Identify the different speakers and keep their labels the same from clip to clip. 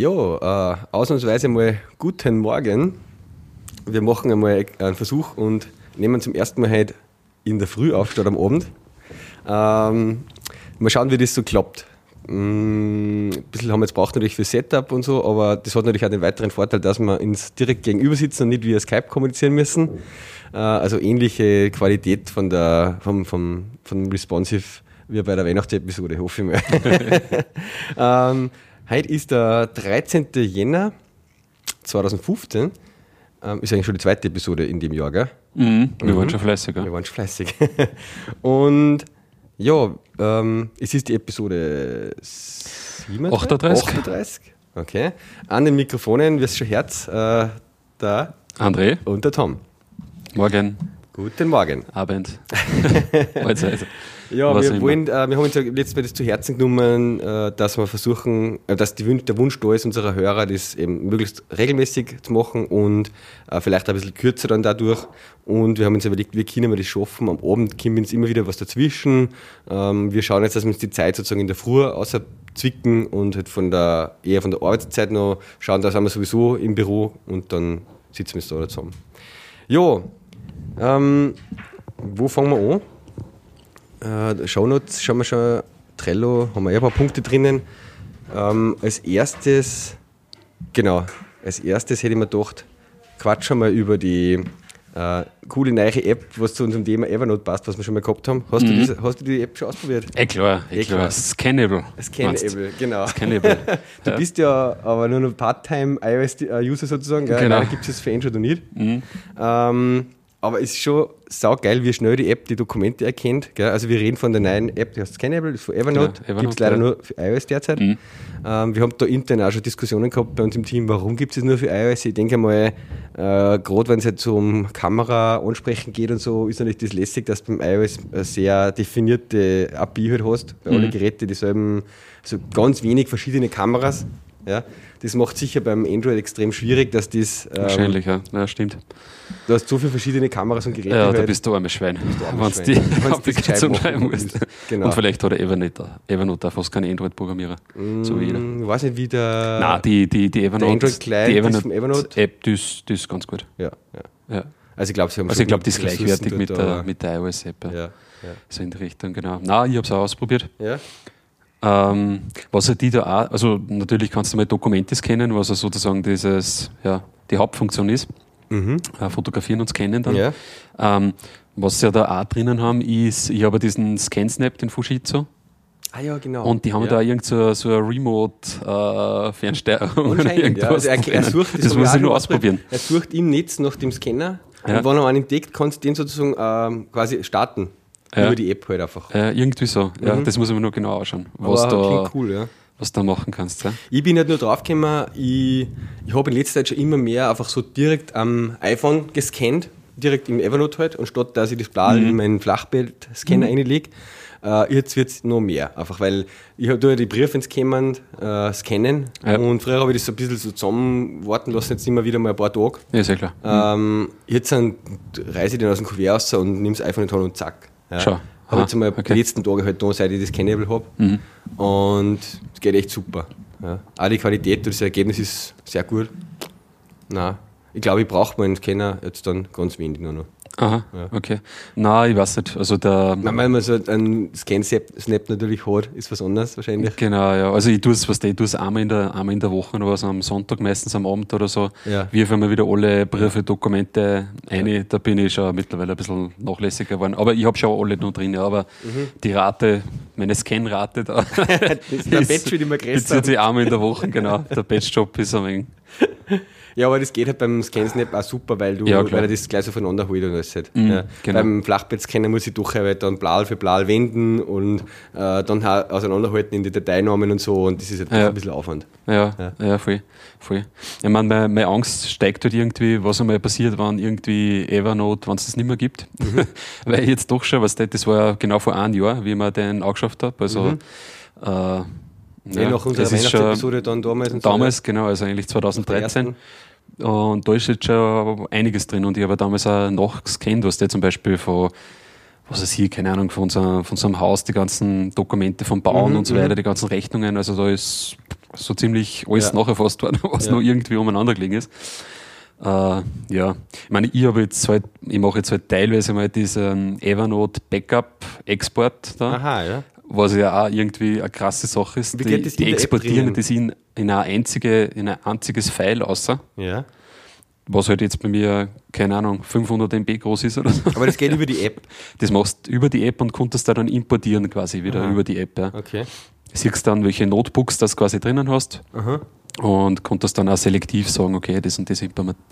Speaker 1: Ja, äh, ausnahmsweise mal guten Morgen. Wir machen einmal einen Versuch und nehmen zum ersten Mal heute in der Früh auf statt am Abend. Ähm, mal schauen, wie das so klappt. Mm, ein bisschen haben wir jetzt braucht natürlich für Setup und so, aber das hat natürlich auch den weiteren Vorteil, dass wir uns direkt gegenüber sitzen und nicht via Skype kommunizieren müssen. Äh, also ähnliche Qualität von der, vom, vom, vom Responsive wie bei der Weihnachtsepisode, hoffe ich mal. ähm, heute ist der 13. Jänner 2015. Ähm, ist eigentlich schon die zweite Episode in dem Jahr, gell?
Speaker 2: Mhm, wir mhm. waren schon fleißig.
Speaker 1: Ja. Wir waren schon fleißig. Und ja, ähm, es ist die Episode 37,
Speaker 2: 38.
Speaker 1: 38. Okay. An den Mikrofonen, wie es schon hört, äh, der
Speaker 2: André
Speaker 1: und der Tom.
Speaker 2: Morgen.
Speaker 1: Guten Morgen.
Speaker 2: Abend. Mahlzeit.
Speaker 1: Ja, wir, wollen, äh, wir haben uns ja letztes Mal das zu Herzen genommen, äh, dass wir versuchen, äh, dass die, der Wunsch da ist, unserer Hörer, das eben möglichst regelmäßig zu machen und äh, vielleicht ein bisschen kürzer dann dadurch. Und wir haben uns überlegt, wie können wir das schaffen. Am Abend kommt uns immer wieder was dazwischen. Ähm, wir schauen jetzt, dass wir uns die Zeit sozusagen in der Früh außer zwicken und halt von der, eher von der Arbeitszeit noch schauen, da sind wir sowieso im Büro und dann sitzen wir da zusammen. Ja, ähm, wo fangen wir an? Äh, Shownotes schauen wir schon, Trello haben wir ja ein paar Punkte drinnen. Ähm, als erstes, genau, als erstes hätte ich mir gedacht, quatschen wir über die äh, coole neue App, was zu unserem Thema Evernote passt, was wir schon mal gehabt haben. Hast, mhm. du, diese, hast du die App schon ausprobiert?
Speaker 2: Eh klar, eh klar. Scannable.
Speaker 1: Scannable, genau.
Speaker 2: Scannable.
Speaker 1: du ja. bist ja aber nur noch Part-Time iOS-User sozusagen, gell?
Speaker 2: Genau.
Speaker 1: gibt es für Android und nicht. Mhm. Ähm, aber es ist schon saugeil, wie schnell die App die Dokumente erkennt. Gell? Also wir reden von der neuen App, die heißt Scannable, das ist von Evernote. Genau, gibt es leider ja. nur für iOS derzeit. Mhm. Ähm, wir haben da intern auch schon Diskussionen gehabt bei uns im Team, warum gibt es nur für iOS? Ich denke mal, äh, gerade wenn es jetzt um Kamera ansprechen geht und so, ist natürlich das lässig, dass du beim iOS eine sehr definierte API halt hast, bei mhm. allen Geräten dieselben, so ganz wenig verschiedene Kameras. Ja? Das macht sicher beim Android extrem schwierig, dass das.
Speaker 2: Ähm, Wahrscheinlich, ja. ja, stimmt.
Speaker 1: Du hast so viele verschiedene Kameras und Geräte.
Speaker 2: Ja, da bist du armes Schwein, wenn du die Applikation schreiben musst. Genau. Und vielleicht hat er Evernote, Evernote auch fast keine Android-Programmierer.
Speaker 1: Mm, so wie jeder. Ich weiß nicht, wie der.
Speaker 2: Nein, die, die, die Evernote,
Speaker 1: die Evernote,
Speaker 2: Evernote App, ist, die ist ganz gut.
Speaker 1: Ja, ja. ja. Also ich glaube, sie haben
Speaker 2: Also ich glaube, die ist gleichwertig mit der, mit der iOS-App. Ja. Ja, So in die Richtung, genau. Nein, ich habe es auch ausprobiert.
Speaker 1: Ja.
Speaker 2: Ähm, was er die da auch, also natürlich kannst du mal Dokumente scannen, was er sozusagen dieses, ja, die Hauptfunktion ist. Mhm. Äh, fotografieren und scannen dann. Ja. Ähm, was sie ja da auch drinnen haben, ist, ich habe diesen ScanSnap, den Fujitsu.
Speaker 1: Ah ja, genau.
Speaker 2: Und die haben
Speaker 1: ja.
Speaker 2: da irgend so, so eine Remote-Fernsteuerung
Speaker 1: äh, oder irgendwas. Ja. Also er, er sucht,
Speaker 2: das, das muss ich nur ausprobieren.
Speaker 1: Er sucht im Netz nach dem Scanner ja. und wenn er einen entdeckt, kannst du den sozusagen ähm, quasi starten. Ja. Über die App halt einfach.
Speaker 2: Ja, irgendwie so. Ja, mhm. das muss mir nur genau anschauen. Was
Speaker 1: Aber da, cool, ja.
Speaker 2: Was du da machen kannst. Ja.
Speaker 1: Ich bin halt nur draufgekommen, ich, ich habe in letzter Zeit schon immer mehr einfach so direkt am iPhone gescannt, direkt im Evernote halt, anstatt dass ich das Blau mhm. in meinen Flachbild-Scanner mhm. reinlege. Uh, jetzt wird es noch mehr, einfach weil ich habe ja die Briefe ins Kämmern uh, scannen ja. und früher habe ich das so ein bisschen so zusammen warten lassen, jetzt immer wieder mal ein paar Tage.
Speaker 2: Ja, sehr klar.
Speaker 1: Ähm, jetzt reise ich den aus dem Kuvert raus und nehme das iPhone in die Hand und zack. Ja.
Speaker 2: Schau.
Speaker 1: Habe jetzt einmal okay. die letzten Tage halt da, seit ich das Cannable habe. Mhm. Und es geht echt super. Ja. Auch die Qualität, das Ergebnis ist sehr gut. Nein, ich glaube, ich brauche meinen Scanner jetzt dann ganz wenig nur noch.
Speaker 2: Aha, ja. okay. Nein, ich weiß nicht. Also der
Speaker 1: Nein, wenn man so einen Scan-Snap natürlich hat, ist was anderes wahrscheinlich.
Speaker 2: Genau, ja. Also ich tue es, was ich tue es einmal in der, einmal in der Woche, aber also am Sonntag, meistens am Abend oder so, ja. wirf einmal wieder alle Briefe, Dokumente ein. Ja. Da bin ich schon mittlerweile ein bisschen nachlässiger geworden. Aber ich habe schon alle noch drin, ja. Aber mhm. die Rate, meine Scan-Rate da,
Speaker 1: der Batch wird immer
Speaker 2: größer. bezieht sich einmal in der Woche, genau. Der Batch-Job ist ein wenig
Speaker 1: ja, aber das geht halt beim ScanSnap auch super, weil, du, ja, weil er das gleich so voneinander holt und alles halt. Mhm, ja. genau. Beim Flachbettscanner muss ich doch halt dann Blal für Blal wenden und äh, dann auseinanderhalten in die Dateinamen und so und das ist halt ja. ein bisschen Aufwand.
Speaker 2: Ja, ja, ja. voll. voll. Ich meine, meine, meine, Angst steigt halt irgendwie, was einmal passiert, wenn irgendwie Evernote, wenn es das nicht mehr gibt. Mhm. weil ich jetzt doch schon, was das, das war ja genau vor einem Jahr, wie man den angeschafft habe. Also mhm. äh,
Speaker 1: ja, nach unserer Weihnachtsepisode dann damals.
Speaker 2: damals, so, genau, also eigentlich 2013. Und da ist jetzt schon einiges drin. Und ich habe damals auch nachgescannt, was der zum Beispiel von, was weiß ich, keine Ahnung, von unserem, von unserem Haus, die ganzen Dokumente vom Bauen mhm, und so weiter, mhm. die ganzen Rechnungen. Also da ist so ziemlich alles ja. nachgefasst worden, was ja. noch irgendwie umeinander gelegen ist. Äh, ja, ich meine, ich habe jetzt halt, ich mache jetzt halt teilweise mal diesen Evernote Backup Export da. Aha, ja. Was ja auch irgendwie eine krasse Sache ist. Wie die, das die exportieren das in, in, eine einzige, in ein einziges File außer. Ja. Was halt jetzt bei mir, keine Ahnung, 500 MB groß ist oder so.
Speaker 1: Aber das geht über die App?
Speaker 2: Das machst du über die App und konntest da dann importieren quasi wieder Aha. über die App. Ja. Okay. Siehst dann, welche Notebooks das quasi drinnen hast. Aha und konnte das dann auch selektiv sagen, okay, das und das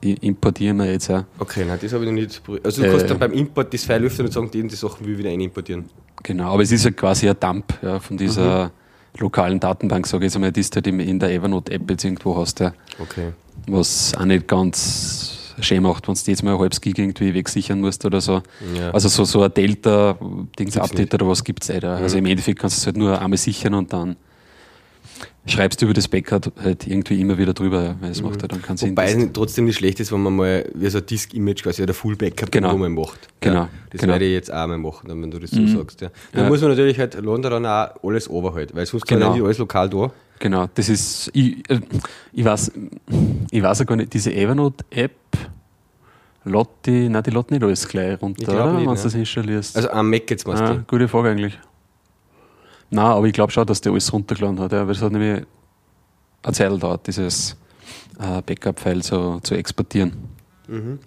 Speaker 2: importieren wir jetzt
Speaker 1: auch. Okay, nein, das habe ich noch nicht Also du äh, kannst dann beim Import das File öffnen und sagen, die, die Sachen will ich wieder importieren.
Speaker 2: Genau, aber es ist ja quasi ein Dump ja, von dieser mhm. lokalen Datenbank, sage ich jetzt einmal, die du halt in der Evernote-App jetzt irgendwo hast. Ja. Okay. Was auch nicht ganz schön macht, wenn du jetzt mal ein halbes Gig irgendwie wegsichern musst oder so. Ja. Also so, so ein Delta-Dings-Update oder was gibt es nicht. Also mhm. im Endeffekt kannst du es halt nur einmal sichern und dann schreibst du über das Backup halt irgendwie immer wieder drüber, weil es mhm. macht ja dann keinen Sinn.
Speaker 1: Wobei es trotzdem nicht schlecht ist, wenn man mal wie so ein Disk-Image quasi oder Full-Backup
Speaker 2: genau.
Speaker 1: mal macht.
Speaker 2: Genau. Ja,
Speaker 1: das
Speaker 2: genau.
Speaker 1: werde ich jetzt auch mal machen, wenn du das so mhm. sagst. Ja. Dann ja. muss man natürlich halt London dann auch alles overhalten, weil sonst genau. kann nicht alles lokal da.
Speaker 2: Genau, das ist, ich, äh, ich weiß, ich weiß ja gar nicht, diese Evernote-App, die, nein, die lädt nicht alles gleich runter, wenn du das installierst.
Speaker 1: Also am Mac jetzt meinst
Speaker 2: du? Gute Frage eigentlich. Nein, aber ich glaube schon, dass der alles runtergeladen hat. Ja, weil es hat nämlich eine Zeit dauert, dieses äh, Backup-File so, zu exportieren. Mhm.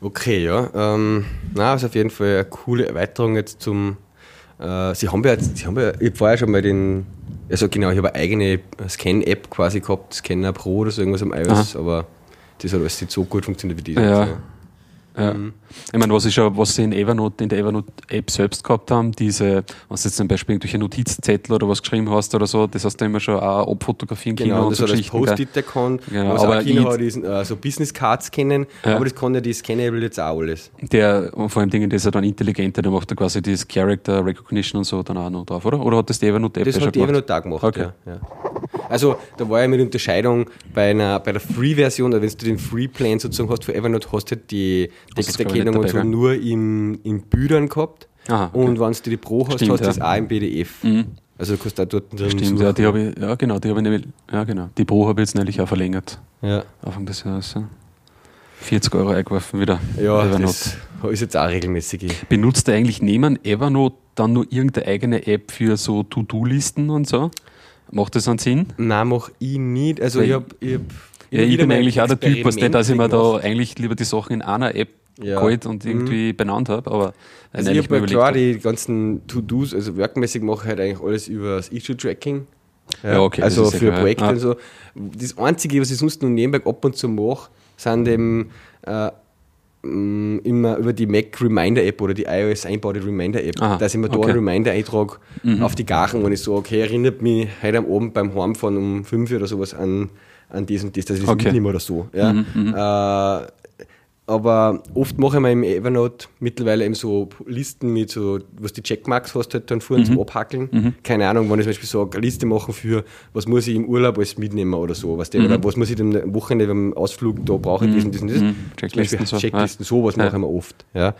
Speaker 1: Okay, ja. Ähm, na, ist auf jeden Fall eine coole Erweiterung jetzt zum. Äh, Sie haben ja jetzt, Sie haben ja, ich habe vorher schon mal den, also genau, ich habe eine eigene Scan-App quasi gehabt, Scanner Pro oder so irgendwas am iOS, Aha. aber das hat alles nicht so gut funktioniert wie die.
Speaker 2: Ja. Jetzt, ja. Mhm. Ich meine, was, ich schon, was sie in Evernote, in der Evernote-App selbst gehabt haben, diese, wenn du jetzt zum Beispiel irgendwelche Notizzettel oder was geschrieben hast oder so, das hast du immer schon auch abfotografieren
Speaker 1: können. Genau, und das so hat das Post-it-Account,
Speaker 2: genau, was aber auch Kino
Speaker 1: hat, diesen, äh, so Business-Cards kennen, ja. aber das kann ja die Scannable jetzt auch alles.
Speaker 2: Der, und vor allem Dingen, das ist ja dann intelligenter, der macht da quasi das Character Recognition und so dann auch noch drauf, oder? Oder hat das die Evernote-App
Speaker 1: Das hat die Evernote auch gemacht, okay. ja, ja. Also da war ja mit Unterscheidung bei, einer, bei der Free-Version, oder wenn du den Free-Plan sozusagen hast für Evernote, hast du halt die Texterkennung und so nur im, in Bildern gehabt. Aha, okay. Und wenn du die Pro hast, Stimmt, hast du ja. das auch im PDF. Mhm. Also du kannst da dort
Speaker 2: drin Stimmt, ja, die habe ich, ja genau, die habe ich nämlich, ja genau, die Pro habe ich jetzt nämlich auch verlängert. Ja. Anfang des Jahres. Ja. 40 Euro eingeworfen wieder.
Speaker 1: Ja, Evernote. das ist jetzt auch regelmäßig.
Speaker 2: Benutzt du eigentlich neben Evernote dann nur irgendeine eigene App für so To-Do-Listen und so? Macht das einen Sinn?
Speaker 1: Nein, mache ich nicht. Also Weil ich habe. Ich hab
Speaker 2: ja, ich bin eigentlich auch der Typ, was dass ich mir da eigentlich lieber die Sachen in einer App ja. geholt und irgendwie mhm. benannt habe. Aber
Speaker 1: also ich habe mir klar die ganzen To-Dos, also workmäßig mache ich halt eigentlich alles über das Issue-Tracking. Ja, ja, okay. Also für klar, Projekte ja. und so. Das Einzige, was ich sonst nur nebenbei ab und zu mache, sind eben äh, immer über die Mac Reminder App oder die iOS einbaute Reminder App, Aha, dass ich mir da okay. einen Reminder eintrage mhm. auf die Gachen, wenn ich so, okay, erinnert mich heute am Abend beim Heimfahren um 5 oder sowas an, an das und das, dass ich das okay. mitnehme oder so. Ja. Mhm, mhm. äh, aber oft mache ich mir im Evernote mittlerweile eben so Listen mit so, was die Checkmarks hast halt dann vorhin mhm. zum Abhackeln. Mhm. Keine Ahnung, wenn ich zum Beispiel sage, eine Liste machen für, was muss ich im Urlaub alles mitnehmen oder so, was mhm. oder was muss ich am Wochenende beim Ausflug, da brauche ich das und das und das.
Speaker 2: Mhm. Checklisten, so.
Speaker 1: Checklisten, sowas ja. mache ich mir oft. Ja.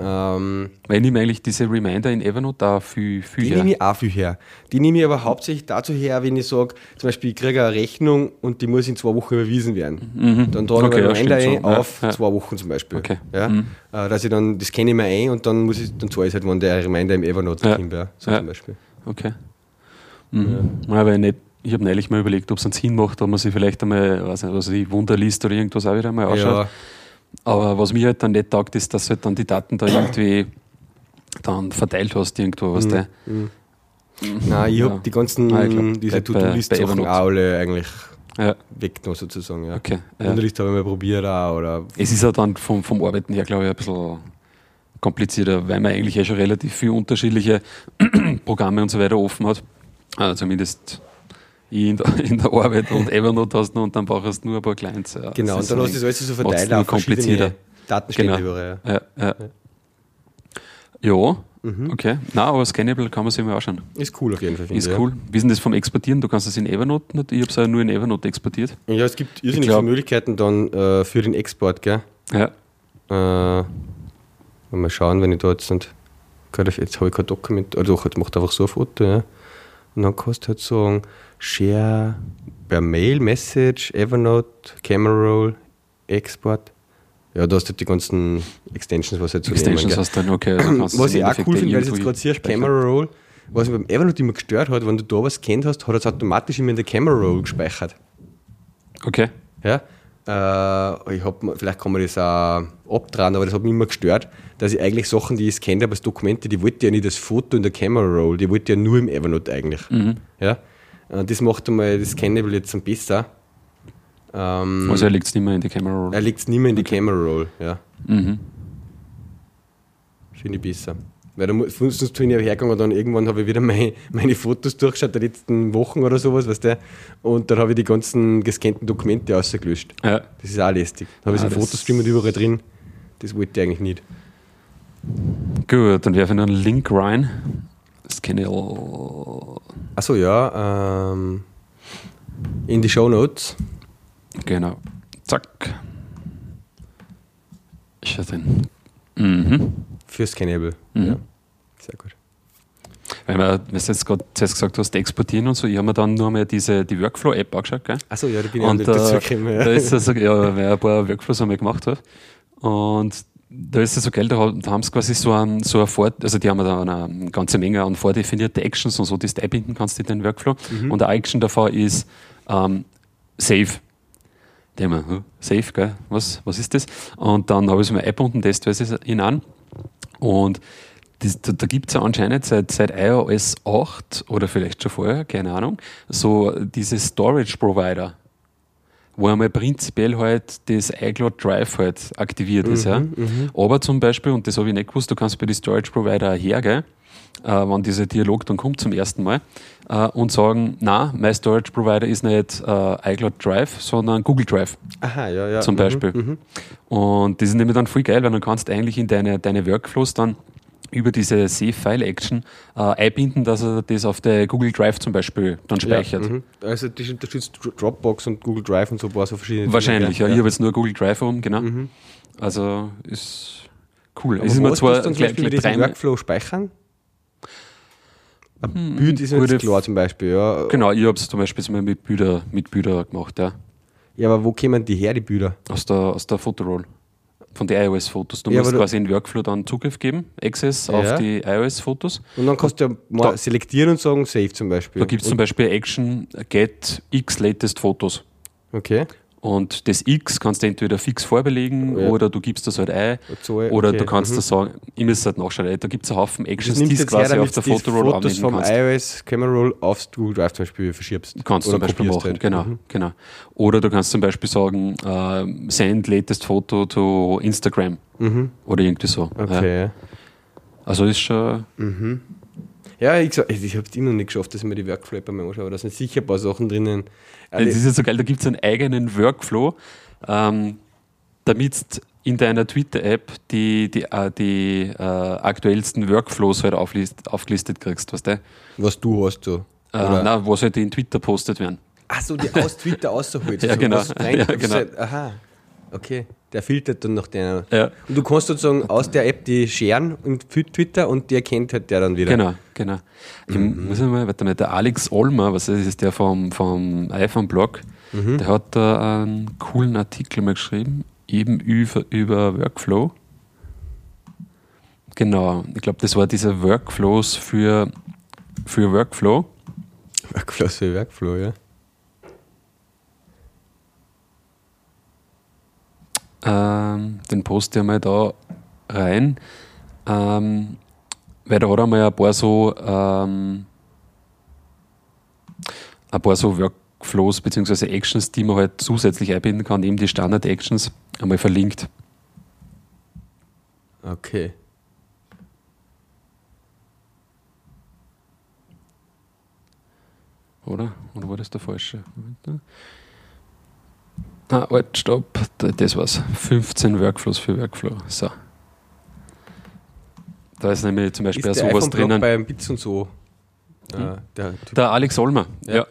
Speaker 2: Ähm, Weil ich nehme eigentlich diese Reminder in Evernote da viel, viel
Speaker 1: Die her. nehme ich auch viel her. Die nehme ich aber hauptsächlich dazu her, wenn ich sage, zum Beispiel, ich kriege eine Rechnung und die muss in zwei Wochen überwiesen werden. Mhm. Dann trage okay, ich einen Reminder ein auf ja, zwei Wochen zum Beispiel. Okay. Ja? Mhm. Äh, dass ich dann, das kenne ich mir ein und dann muss ich, dann zahle ich halt, wenn der Reminder im Evernote ja. wäre, so ja. zum Beispiel.
Speaker 2: Okay. Mhm. Ja. Aber nicht ich habe neulich mal überlegt, ob es einen Sinn macht, ob man sich vielleicht einmal, nicht, also die Wunderliste oder irgendwas auch wieder mal ausschaut. Ja. Aber was mir halt dann nicht taugt, ist, dass du halt dann die Daten da irgendwie dann verteilt hast irgendwo, was mhm. der. Mhm.
Speaker 1: Nein, ich ja. habe die ganzen, ah, glaub, diese To-Do-List-Sachen auch alle eigentlich ja. weggenommen sozusagen. Ja.
Speaker 2: Okay,
Speaker 1: ja. Unterricht habe ich mal probiert auch. Oder
Speaker 2: es ist ja dann vom, vom Arbeiten her, glaube ich, ein bisschen komplizierter, weil man eigentlich eh schon relativ viele unterschiedliche Programme und so weiter offen hat. Also zumindest in der, in der Arbeit und Evernote hast du und dann brauchst du nur ein paar Clients.
Speaker 1: Ja. Genau, und dann hast du das alles so
Speaker 2: verteilt auf komplizierter.
Speaker 1: Datenstände genau. überall.
Speaker 2: Ja, ja. ja. Mhm. okay. Nein, aber Scannable kann man sich mal anschauen.
Speaker 1: Ist cool auf jeden Fall.
Speaker 2: Ist cool. Wie ist denn das vom Exportieren? Du kannst das in Evernote, ich habe es ja nur in Evernote exportiert.
Speaker 1: Ja, es gibt irrsinnig viele Möglichkeiten dann äh, für den Export, gell?
Speaker 2: Ja.
Speaker 1: Äh, mal schauen, wenn ich da jetzt nicht, jetzt habe ich kein Dokument, also doch, jetzt macht einfach so ein Foto, ja. Und dann kannst du halt sagen, Share per Mail, Message, Evernote, Camera Roll, Export. Ja, da hast du halt die ganzen Extensions, was halt
Speaker 2: so Extensions hast du dann, okay.
Speaker 1: Also was ich auch cool finde, weil du jetzt gerade siehst, Camera Roll, was mich beim Evernote immer gestört hat, wenn du da was kennt hast, hat es automatisch immer in der Camera Roll gespeichert.
Speaker 2: Okay.
Speaker 1: Ja. Äh, ich hab, vielleicht kann man das auch abdrehen, aber das hat mich immer gestört, dass ich eigentlich Sachen, die ich scannt habe als Dokumente, die wollte ja nicht das Foto in der Camera Roll, die wollte ja nur im Evernote eigentlich. Mhm. Ja. Äh, das macht einmal das Scannable jetzt besser.
Speaker 2: Ähm, also er liegt es nicht mehr in die Camera Roll?
Speaker 1: Er liegt es nicht mehr in die okay. Camera Roll, ja. Mhm. Finde ich besser. Weil da sonst bin ich hergegangen und dann irgendwann habe ich wieder meine, meine Fotos durchgeschaut, der letzten Wochen oder sowas, weißt du, und dann habe ich die ganzen gescannten Dokumente ausgelöscht. Ja. Das ist auch lästig. Dann habe ich so einen Fotostream und überall drin. Das wollte ich eigentlich nicht.
Speaker 2: Gut, dann werfe ich noch einen Link rein. Das kenne ich all.
Speaker 1: Achso, ja. Ähm, in die Show Notes.
Speaker 2: Genau. Zack. Ich hatte den. Mhm.
Speaker 1: Für Scannable. Mhm. Ja. Sehr gut.
Speaker 2: Weil wir, wenn du jetzt gerade gesagt hast, exportieren und so, ich habe mir dann nur mal diese, die Workflow-App angeschaut. Gell?
Speaker 1: Achso, ja,
Speaker 2: da
Speaker 1: bin
Speaker 2: ich und, auch nicht dazu Ja. Da ist also, ja, weil ich ein paar Workflows einmal gemacht habe. Und da ist es so geil, da haben sie quasi so ein, so ein Vor also die haben da eine ganze Menge an vordefinierte Actions und so, die du einbinden kannst in den Workflow. Mhm. Und eine Action davon ist ähm, Save. Haben wir, Save, gell? Was, was ist das? Und dann habe ich so eine App unten testweise in an. Und das, da, da gibt es ja anscheinend seit, seit iOS 8 oder vielleicht schon vorher, keine Ahnung, so diese Storage Provider wo einmal prinzipiell halt das iCloud Drive halt aktiviert ist. ja. Mhm, mhm. Aber zum Beispiel, und das habe ich nicht gewusst, du kannst bei den Storage Provider hergehen, äh, wenn dieser Dialog dann kommt zum ersten Mal, äh, und sagen, na, mein Storage Provider ist nicht äh, iCloud Drive, sondern Google Drive.
Speaker 1: Aha, ja, ja.
Speaker 2: Zum mhm, Beispiel. Mhm, und das ist nämlich dann voll geil, weil dann kannst eigentlich in deine, deine Workflows dann über diese Save-File-Action äh, einbinden, dass er das auf der Google Drive zum Beispiel dann speichert. Ja,
Speaker 1: mhm. also das unterstützt Dropbox und Google Drive und so ein paar so verschiedene
Speaker 2: Wahrscheinlich, Dinge, ja. ja. Ich habe jetzt nur Google Drive um, genau. Mhm. Also ist cool.
Speaker 1: Aber es ist immer zwar dann gleich, gleich drei Workflow speichern? Ein hm, Bild ist jetzt klar zum Beispiel, ja.
Speaker 2: Genau, ich habe es zum Beispiel mit Bilder, mit gemacht, ja.
Speaker 1: Ja, aber wo kommen die her, die Bilder?
Speaker 2: Aus der, aus der Fotoroll von den iOS-Fotos. Du ja, musst quasi in Workflow dann Zugriff geben, Access ja. auf die iOS-Fotos.
Speaker 1: Und dann kannst du ja mal da, selektieren und sagen Save zum Beispiel.
Speaker 2: Da gibt es zum Beispiel Action Get X Latest Fotos.
Speaker 1: Okay.
Speaker 2: Und das X kannst du entweder fix vorbelegen ja. oder du gibst das halt ein. So, oder du kannst mhm. das sagen, ich muss halt nachschauen. Da gibt es einen Haufen Actions,
Speaker 1: die du quasi her, auf der Fotoroll anwenden Fotos vom kannst. iOS Camera Roll aufs Google Drive zum Beispiel verschiebst.
Speaker 2: Kannst du zum Beispiel machen, halt. genau, mhm. genau. Oder du kannst zum Beispiel sagen, uh, send latest Photo to Instagram. Mhm. Oder irgendwie so.
Speaker 1: Okay. Ja.
Speaker 2: Also ist schon...
Speaker 1: Ja, ich, ich habe es immer noch nicht geschafft, dass ich mir die Workflow mal anschaue. Da sind sicher ein paar Sachen drinnen.
Speaker 2: Das ist ja so geil, da gibt es einen eigenen Workflow, ähm, damit in deiner Twitter-App die, die, äh, die äh, aktuellsten Workflows halt auflist, aufgelistet kriegst, weißt du?
Speaker 1: Was du hast, so.
Speaker 2: Äh, nein, was halt in Twitter postet werden.
Speaker 1: Achso, die aus Twitter rausholst.
Speaker 2: ja, genau. ja, genau.
Speaker 1: Halt, aha. Okay, der filtert dann nach der. Ja. Und du kannst sozusagen aus der App die scheren und Twitter und die erkennt halt der dann wieder.
Speaker 2: Genau, genau. Ich mhm. muss mal, warte mal, der Alex Olmer, was ist das, der vom, vom iPhone-Blog, mhm. der hat da einen coolen Artikel mal geschrieben, eben über, über Workflow. Genau, ich glaube, das war dieser Workflows für, für Workflow.
Speaker 1: Workflows für Workflow, ja.
Speaker 2: Ähm, den poste ich mal da rein. Ähm, weil da hat er mal ein paar so ähm, ein paar so Workflows bzw. Actions, die man halt zusätzlich einbinden kann, eben die Standard-Actions, einmal verlinkt.
Speaker 1: Okay.
Speaker 2: Oder? Oder war das der falsche? Moment. Ah, halt, stopp. Das war's. 15 Workflows für Workflow. So. Da ist nämlich zum Beispiel
Speaker 1: ist
Speaker 2: sowas drinnen.
Speaker 1: beim Bits und so.
Speaker 2: Hm? Der, der, Alex Olmer, ja. ja.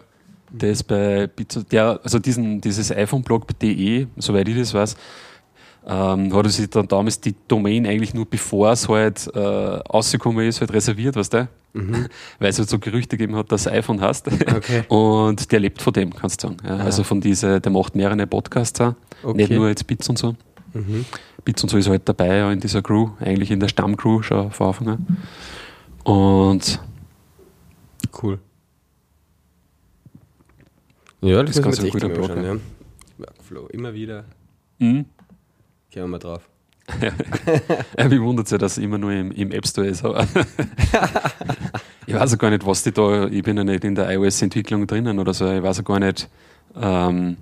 Speaker 2: Der ist bei Bits, der, also diesen, dieses iPhone-Blog.de, soweit ich das weiß, ähm, hat er sich dann damals die Domain eigentlich nur bevor es halt äh, rausgekommen ist, halt reserviert, weißt du? Mhm. Weil es halt so Gerüchte gegeben hat, dass er iPhone hast. Okay. Und der lebt von dem, kannst du sagen. Ja, also von diese, der macht mehrere Podcasts auch. Okay. Nicht nur jetzt Bits und so. Mhm. Bits und so ist halt dabei, ja, in dieser Crew, eigentlich in der Stammcrew schon von Anfang an. Und
Speaker 1: cool. Ja, das, das ist ganz ein guter Blog. Ja. Workflow, immer wieder. Mhm. Gehen wir mal drauf.
Speaker 2: mich wundert es ja, dass es immer nur im, im App Store ist. Aber ich weiß auch gar nicht, was die da, ich bin ja nicht in der iOS-Entwicklung drinnen oder so, ich weiß auch gar nicht, ähm,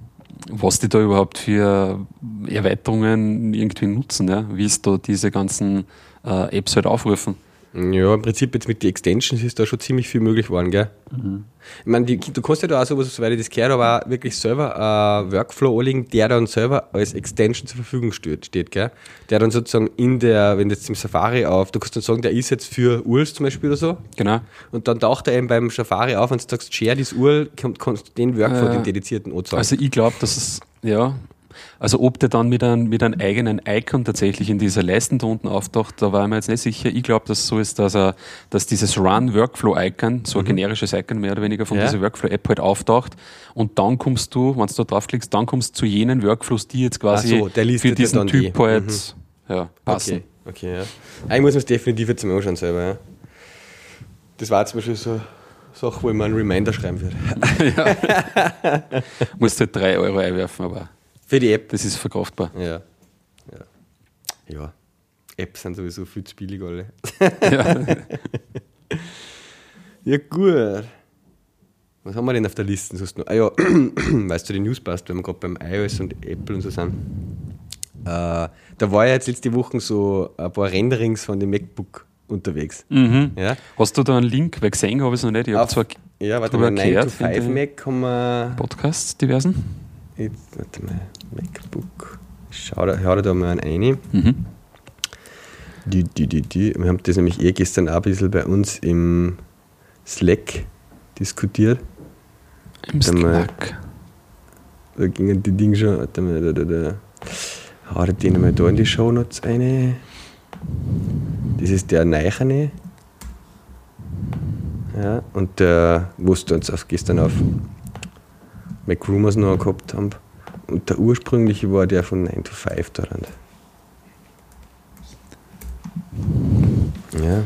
Speaker 2: was die da überhaupt für Erweiterungen irgendwie nutzen, ja? wie es da diese ganzen äh, Apps halt aufrufen.
Speaker 1: Ja, im Prinzip jetzt mit den Extensions ist da schon ziemlich viel möglich geworden, gell? Mhm. Ich meine, die, du kannst ja da auch sowas, soweit ich das gehört aber auch wirklich selber einen Workflow anlegen, der dann selber als Extension zur Verfügung steht, steht, gell? Der dann sozusagen in der, wenn du jetzt im Safari auf, du kannst dann sagen, der ist jetzt für URLs zum Beispiel oder so.
Speaker 2: Genau.
Speaker 1: Und dann taucht er eben beim Safari auf und du sagst, share this URL, kannst du den Workflow, äh, den dedizierten
Speaker 2: anzeigen. Also ich glaube, dass es, ja, also ob der dann mit, ein, mit einem eigenen Icon tatsächlich in dieser Leisten da unten auftaucht, da war ich mir jetzt nicht sicher. Ich glaube, dass es so ist, dass, er, dass dieses Run-Workflow-Icon, so ein mhm. generisches Icon mehr oder weniger von ja. dieser Workflow-App halt auftaucht und dann kommst du, wenn du da draufklickst, dann kommst du zu jenen Workflows, die jetzt quasi so, für diesen Typ die. halt mhm. ja, passen.
Speaker 1: Okay, okay ja. Eigentlich muss man es definitiv jetzt mal anschauen selber, ja. Das war zum Beispiel so Sache, wo ich mal einen Reminder schreiben würde.
Speaker 2: ja. Musst halt 3 Euro einwerfen, aber.
Speaker 1: Für die App.
Speaker 2: Das ist verkraftbar.
Speaker 1: Ja. Ja. ja. Apps sind sowieso viel zu billig alle. Ja. ja, gut. Was haben wir denn auf der Liste? Sonst noch? Ah ja, weißt du, die News passt, wenn wir gerade beim iOS und Apple und so sind. Äh, da war ja jetzt letzte Woche so ein paar Renderings von dem MacBook unterwegs.
Speaker 2: Mhm. Ja? Hast du da einen Link? Weil gesehen habe ich es noch nicht. Ich
Speaker 1: habe zwar ja, warte mal, 9 to 5 Mac haben wir.
Speaker 2: Podcasts diversen?
Speaker 1: Jetzt, warte mal. MacBook. Schau da, mal einen Mhm. Die, die, die, die. Wir haben das nämlich eh gestern auch ein bisschen bei uns im Slack diskutiert.
Speaker 2: Im Slack.
Speaker 1: da gingen die Dinge schon. Warte mal, da, da, da. Hau da den mal da in die Shownotes eine. Das ist der Neicherne. Ja, und der, wo du uns auf, gestern auf MacRumors noch gehabt haben. Und der ursprüngliche war der von 9 to 5 daran. Ja.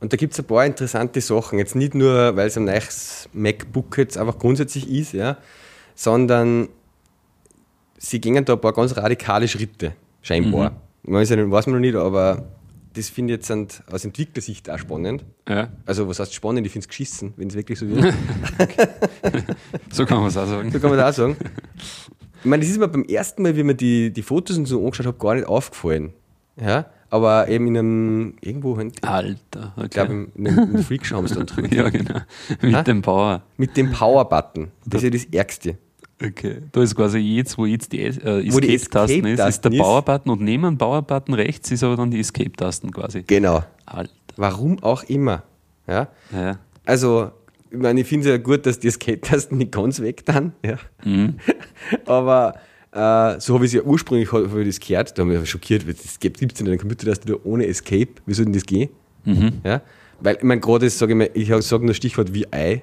Speaker 1: Und da gibt es ein paar interessante Sachen. Jetzt nicht nur, weil es ein neues MacBook jetzt einfach grundsätzlich ist, ja, sondern sie gehen da ein paar ganz radikale Schritte, scheinbar. Mhm. Weiß, nicht, weiß man noch nicht, aber das finde ich jetzt aus Entwicklersicht auch spannend. Ja. Also, was heißt spannend? Ich finde es geschissen, wenn es wirklich so wird.
Speaker 2: so kann man es auch sagen.
Speaker 1: So kann man es auch sagen. Ich meine, das ist mir beim ersten Mal, wie man die, die Fotos und so angeschaut habe, gar nicht aufgefallen. Ja? Aber eben in einem, irgendwo,
Speaker 2: Alter,
Speaker 1: okay. ich glaube, in einem Freakshow haben sie dann
Speaker 2: drüber. ja, genau. Mit ha? dem Power.
Speaker 1: Mit dem Power-Button. Das ist ja das Ärgste.
Speaker 2: Okay. Da ist quasi jetzt, wo jetzt die, äh, Escape-Tasten Escape ist, ist der Power-Button und neben dem Power-Button rechts ist aber dann die Escape-Tasten quasi.
Speaker 1: Genau. Alter. Warum auch immer. Ja? ja. Also, ich meine, ich finde es ja gut, dass die Escape-Tasten nicht ganz weg dann. Ja. Mhm. aber äh, so habe ich es ja ursprünglich hab ich das gehört, da habe ich mich schockiert, es gibt es in einem Computer-Tastatur ohne Escape, wie soll denn das gehen? Mhm. Ja? Weil, ich meine, gerade sage ich mal, ich sage nur Stichwort wie Ei,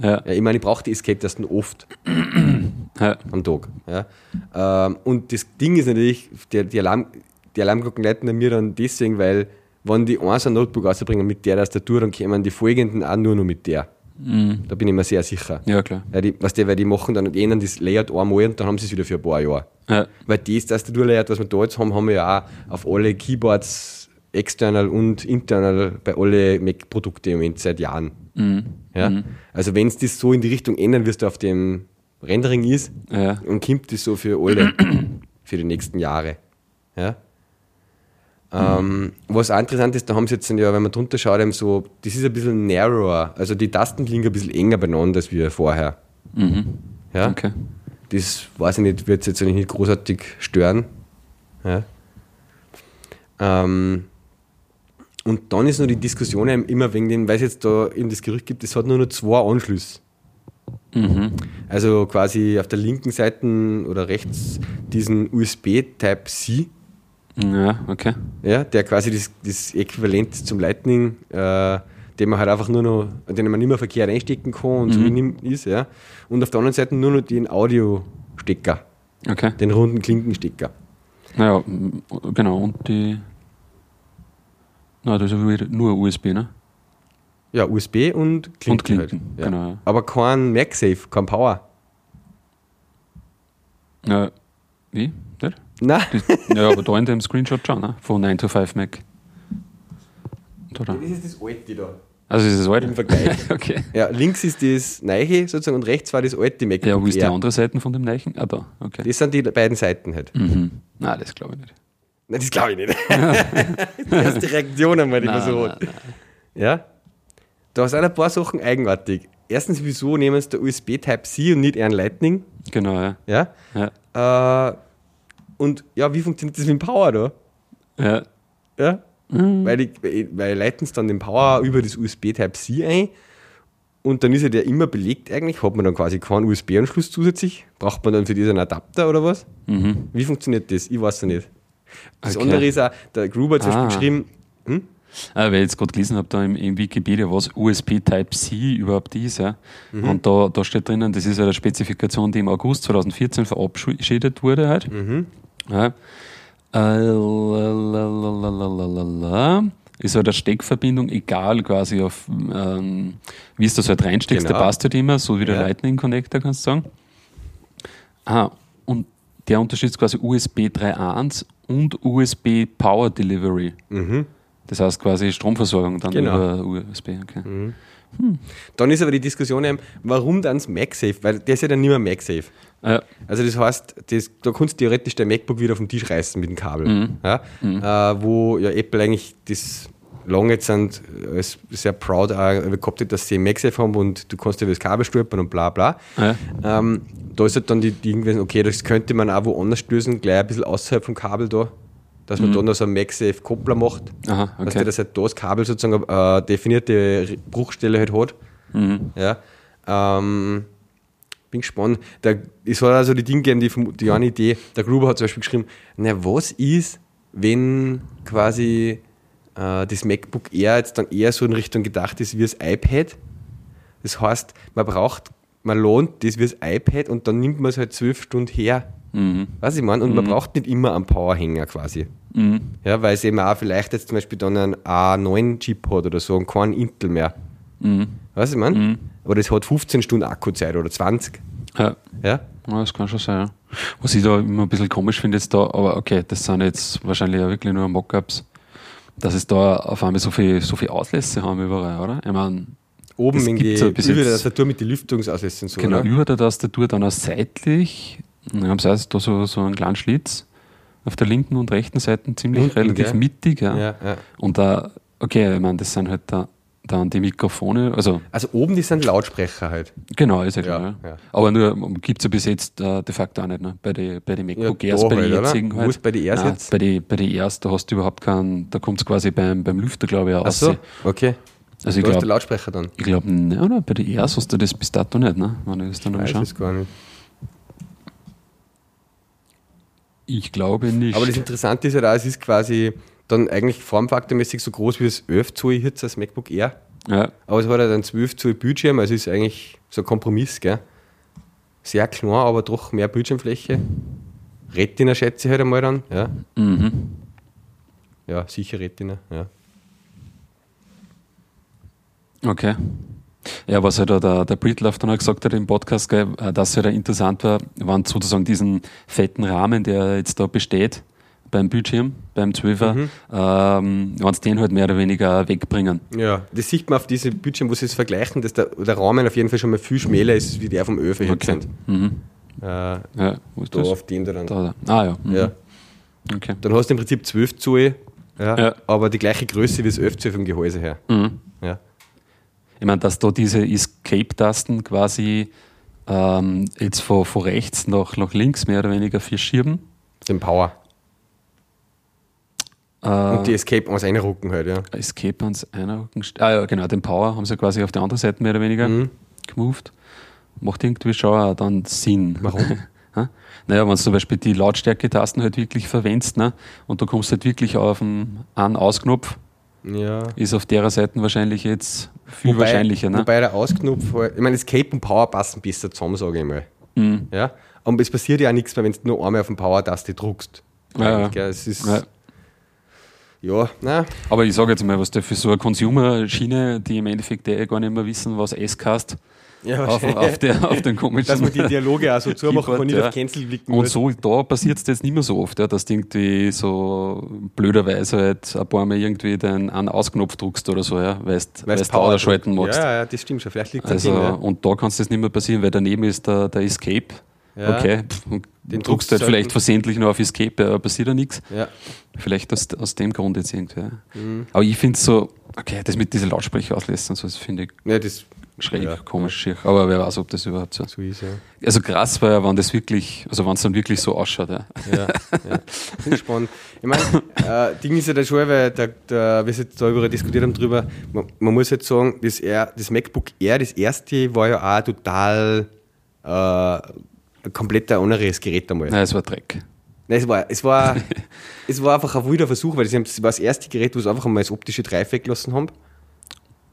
Speaker 1: ja. ja ich meine, ich brauche die Escape-Tasten oft ja. am Tag. Ja. Ähm, und das Ding ist natürlich, die, die, Alarm, die Alarmglocken leiten mir dann deswegen, weil, wenn die eins ein Notebook rausbringen mit der Tastatur, dann kommen die folgenden auch nur noch mit der. Mhm. Da bin ich mir sehr sicher.
Speaker 2: Ja, klar.
Speaker 1: Weil die, was die, weil die machen dann ändern das Layout einmal und dann haben sie es wieder für ein paar Jahre. Ja. Weil das Tastaturlayout, was wir da jetzt haben, haben wir ja auch auf alle Keyboards, external und internal, bei allen Mac-Produkten im Moment seit Jahren. Mhm. Ja? Mhm. Also wenn es das so in die Richtung ändern wirst, auf dem Rendering ist, ja. und kommt das so für alle, für die nächsten Jahre. Ja? Ähm, was auch interessant ist, da haben sie jetzt, ja, wenn man drunter schaut, eben so, das ist ein bisschen narrower, also die Tasten liegen ein bisschen enger beieinander als wir vorher. Mhm. Ja? Okay. Das weiß ich nicht, wird es jetzt nicht großartig stören. Ja? Ähm, und dann ist noch die Diskussion immer wegen dem, weil es jetzt da eben das Gerücht gibt, es hat nur noch zwei Anschlüsse. Mhm. Also quasi auf der linken Seite oder rechts diesen USB Type-C.
Speaker 2: Ja, okay.
Speaker 1: Ja, der quasi das, das Äquivalent zum Lightning, äh, den man halt einfach nur noch, den man nicht mehr verkehrt einstecken kann und mhm. so ist, ja. Und auf der anderen Seite nur noch den Audio-Stecker.
Speaker 2: Okay.
Speaker 1: Den runden Klinkenstecker.
Speaker 2: Naja, genau, und die. Na, das ist nur USB, ne?
Speaker 1: Ja, USB und
Speaker 2: Klinken. Und Klinken, halt.
Speaker 1: ja. genau. Aber kein MagSafe, kein Power.
Speaker 2: Ja, wie?
Speaker 1: Der? Nein.
Speaker 2: ja, aber da in dem Screenshot schon, ne? Von 9 to 5 Mac.
Speaker 1: Da, da. Das ist das alte da.
Speaker 2: Also ist das alte?
Speaker 1: Im Vergleich. okay. Ja, links ist das neue sozusagen und rechts war das alte
Speaker 2: MacBook Ja, wo ist die andere Seite von dem neuen? Ah, da, okay.
Speaker 1: Das sind die beiden Seiten halt.
Speaker 2: Mhm. Nein, das glaube ich nicht.
Speaker 1: Das glaube ich nicht. die erste Reaktion einmal, die man so hat. Ja? Da sind ein paar Sachen eigenartig. Erstens, wieso nehmen sie der USB Type-C und nicht eher ein Lightning?
Speaker 2: Genau, ja.
Speaker 1: Ja? ja. Äh, und ja, wie funktioniert das mit dem Power da?
Speaker 2: Ja.
Speaker 1: Ja? Mhm. Weil, weil leiten es dann den Power über das USB Type-C ein und dann ist ja der immer belegt eigentlich. Hat man dann quasi keinen USB-Anschluss zusätzlich? Braucht man dann für diesen Adapter oder was?
Speaker 2: Mhm.
Speaker 1: Wie funktioniert das? Ich weiß es nicht. Das okay. andere ist auch, der Gruber hat zum ah. Beispiel geschrieben, hm?
Speaker 2: Ah, weil ich jetzt gerade gelesen habe, da im, im, Wikipedia, was USB Type-C überhaupt ist. Ja. Mhm. Und da, da steht drinnen, das ist eine Spezifikation, die im August 2014 verabschiedet wurde. Halt.
Speaker 1: Mhm.
Speaker 2: Ja. Äh, ist halt eine Steckverbindung, egal quasi auf, ähm, wie es das halt reinsteckst, genau. der passt halt immer, so wie der ja. Lightning Connector, kannst du sagen. Ah, und der unterstützt quasi USB 3.1 und USB Power Delivery.
Speaker 1: Mhm.
Speaker 2: Das heißt quasi Stromversorgung dann genau. über USB. Okay.
Speaker 1: Mhm. Hm. Dann ist aber die Diskussion eben, warum dann das MagSafe? Weil der ist ja dann nicht mehr MagSafe.
Speaker 2: Ja.
Speaker 1: Also das heißt, das, da kannst du theoretisch dein MacBook wieder auf den Tisch reißen mit dem Kabel.
Speaker 2: Mhm.
Speaker 1: Ja?
Speaker 2: Mhm.
Speaker 1: Äh, wo ja Apple eigentlich das lange jetzt sind, als sehr proud auch gehabt hat, dass sie MagSafe haben und du kannst dir das Kabel stülpen und bla bla.
Speaker 2: Ja.
Speaker 1: Ähm, da ist halt dann die Ding gewesen, okay, das könnte man auch woanders lösen, gleich ein bisschen außerhalb vom Kabel da dass man mhm. dann noch so einen MagSafe-Koppler macht,
Speaker 2: Aha, okay.
Speaker 1: dass der das halt das Kabel sozusagen eine äh, definierte Bruchstelle halt hat.
Speaker 2: Mhm.
Speaker 1: Ja. Ähm, bin gespannt. Da, es war also die Dinge, die, die eine Idee, der Gruber hat zum Beispiel geschrieben, na was ist, wenn quasi äh, das MacBook Air jetzt dann eher so in Richtung gedacht ist wie das iPad. Das heißt, man braucht, man lohnt das wie das iPad und dann nimmt man es halt zwölf Stunden her
Speaker 2: Mhm.
Speaker 1: Weiß ich meine? Und mhm. man braucht nicht immer einen Powerhänger quasi.
Speaker 2: Mhm.
Speaker 1: Ja, weil es eben auch vielleicht jetzt zum Beispiel dann einen A9-Chip hat oder so und keinen Intel mehr.
Speaker 2: Mhm.
Speaker 1: Weißt du, ich meine?
Speaker 2: Mhm.
Speaker 1: Aber das hat 15 Stunden Akkuzeit oder 20.
Speaker 2: Ja.
Speaker 1: Ja?
Speaker 2: ja das kann schon sein. Ja. Was ich da immer ein bisschen komisch finde jetzt da, aber okay, das sind jetzt wahrscheinlich ja wirklich nur Mockups, dass es da auf einmal so viele so viel Auslässe haben überall, oder? Ich meine,
Speaker 1: Oben in die, über der Tastatur mit den Lüftungsauslässen
Speaker 2: so. Genau, oder? über der Tastatur dann auch seitlich wir haben es da so, so einen kleinen Schlitz auf der linken und rechten Seite, ziemlich Unten, relativ gell? mittig. Ja.
Speaker 1: Ja, ja.
Speaker 2: Und da, okay, ich meine, das sind halt da, dann die Mikrofone. Also,
Speaker 1: also oben, die sind Lautsprecher halt.
Speaker 2: Genau, ist ja klar. Ja, Aber nur gibt es ja bis jetzt äh, de facto auch nicht. Ne? Bei den bei die MacBook Airs, bei den halt, jetzigen
Speaker 1: halt. Ist bei den Airs jetzt?
Speaker 2: Bei den bei die Airs, da hast du überhaupt keinen, da kommt es quasi beim, beim Lüfter, glaube ich,
Speaker 1: aus. Ach so, okay.
Speaker 2: Also ich glaube,
Speaker 1: Lautsprecher dann?
Speaker 2: Ich glaube, ne, oder? Bei den Airs hast du das bis dato nicht, ne?
Speaker 1: Wenn ich das dann ich weiß es gar nicht.
Speaker 2: Ich glaube nicht.
Speaker 1: Aber das Interessante ist ja da, es ist quasi dann eigentlich formfaktormäßig so groß wie das 11 Zoll jetzt das MacBook Air.
Speaker 2: Ja.
Speaker 1: Aber es hat halt einen 12 Zoll Bildschirm, also ist eigentlich so ein Kompromiss, gell? Sehr klein, aber doch mehr Bildschirmfläche. Retina schätze ich halt einmal dann, ja.
Speaker 2: Mhm.
Speaker 1: Ja, sicher Retina, ja.
Speaker 2: Okay. Ja, was halt der, der Britlove dann auch gesagt hat im Podcast, gell, äh, dass es halt interessant war, waren sozusagen diesen fetten Rahmen, der jetzt da besteht beim Bildschirm, beim 12er, mhm. ähm, wenn sie den halt mehr oder weniger wegbringen.
Speaker 1: Ja, das sieht man auf diesem Bildschirm, wo sie es vergleichen, dass der, der Rahmen auf jeden Fall schon mal viel schmäler ist, wie der vom Öfer
Speaker 2: okay. sind. Mhm.
Speaker 1: Äh, ja, wo ist da das? auf dem da dann.
Speaker 2: Da, da. Ah ja. Mhm.
Speaker 1: ja.
Speaker 2: Okay.
Speaker 1: Dann hast du im Prinzip 12 Zoll, ja,
Speaker 2: ja.
Speaker 1: aber die gleiche Größe wie das 11 Zoll vom Gehäuse her.
Speaker 2: Mhm.
Speaker 1: Ja.
Speaker 2: Ich meine, dass da diese Escape-Tasten quasi ähm, jetzt von, von rechts nach, nach links mehr oder weniger verschieben.
Speaker 1: Den Power. Äh, und die Escape ans Einrücken halt, ja.
Speaker 2: Escape ans Einrücken. Ah ja, genau, den Power haben sie quasi auf der anderen Seite mehr oder weniger
Speaker 1: mhm.
Speaker 2: gemoved. macht irgendwie schon auch dann Sinn.
Speaker 1: Warum?
Speaker 2: naja, wenn du zum Beispiel die Lautstärke-Tasten halt wirklich verwendest, ne, und du kommst halt wirklich auf einen An-Aus-Knopf,
Speaker 1: ja.
Speaker 2: ist auf der Seite wahrscheinlich jetzt viel
Speaker 1: wobei,
Speaker 2: wahrscheinlicher. Ne?
Speaker 1: Wobei der Ausknopf, halt- ich meine, Escape und Power passen besser zusammen, sage ich mal.
Speaker 2: Mhm.
Speaker 1: Ja? Und es passiert ja auch nichts mehr, wenn du nur einmal auf den Power-Taste druckst.
Speaker 2: Ja, ja.
Speaker 1: Es ist,
Speaker 2: Ja.
Speaker 1: Ja, nein.
Speaker 2: Aber ich sage jetzt mal, was der für so eine Consumer-Schiene, die im Endeffekt eh gar nicht mehr wissen, was S-Cast
Speaker 1: Ja,
Speaker 2: auf, auf, der, auf den komischen.
Speaker 1: dass man die Dialoge auch so zumachen kann, nicht
Speaker 2: ja.
Speaker 1: auf Cancel klicken
Speaker 2: Und so, da passiert es jetzt nicht mehr so oft, ja, dass du irgendwie so blöderweise halt ein paar Mal irgendwie den einen Ausknopf druckst oder so, ja, weil du
Speaker 1: Weil
Speaker 2: Power schalten
Speaker 1: Ja,
Speaker 2: magst.
Speaker 1: ja, das stimmt schon. Vielleicht liegt es
Speaker 2: Also,
Speaker 1: dem, ja.
Speaker 2: und da kann es das nicht mehr passieren, weil daneben ist der, der Escape.
Speaker 1: Ja.
Speaker 2: Okay, und
Speaker 1: Den druckst
Speaker 2: du halt vielleicht versehentlich nur auf Escape, aber passiert ja nichts.
Speaker 1: ja.
Speaker 2: Vielleicht aus, aus dem Grund jetzt irgendwie.
Speaker 1: Mhm.
Speaker 2: Aber ich finde es so, okay, das mit diesen Lautsprecher auslässt und so, das finde ich
Speaker 1: ja, das
Speaker 2: schräg,
Speaker 1: Ja.
Speaker 2: komisch schier. Aber wer weiß, ob das überhaupt so
Speaker 1: so ist, ja.
Speaker 2: Also krass war ja, wenn das wirklich, also wenn es dann wirklich so ausschaut. Ja.
Speaker 1: Ja, ja. Spannend. Ich meine, äh, Ding ist ja da schon, weil da, da, wir jetzt darüber diskutiert haben, drüber, man, man muss jetzt sagen, das, Air, das MacBook Air, das erste, war ja auch total äh, komplett ein anderes Gerät einmal.
Speaker 2: Nein, es war Dreck.
Speaker 1: Nein, es war, es war, es war einfach ein wilder Versuch, weil das, war das erste Gerät, wo sie einfach mal das optische Drive weggelassen haben.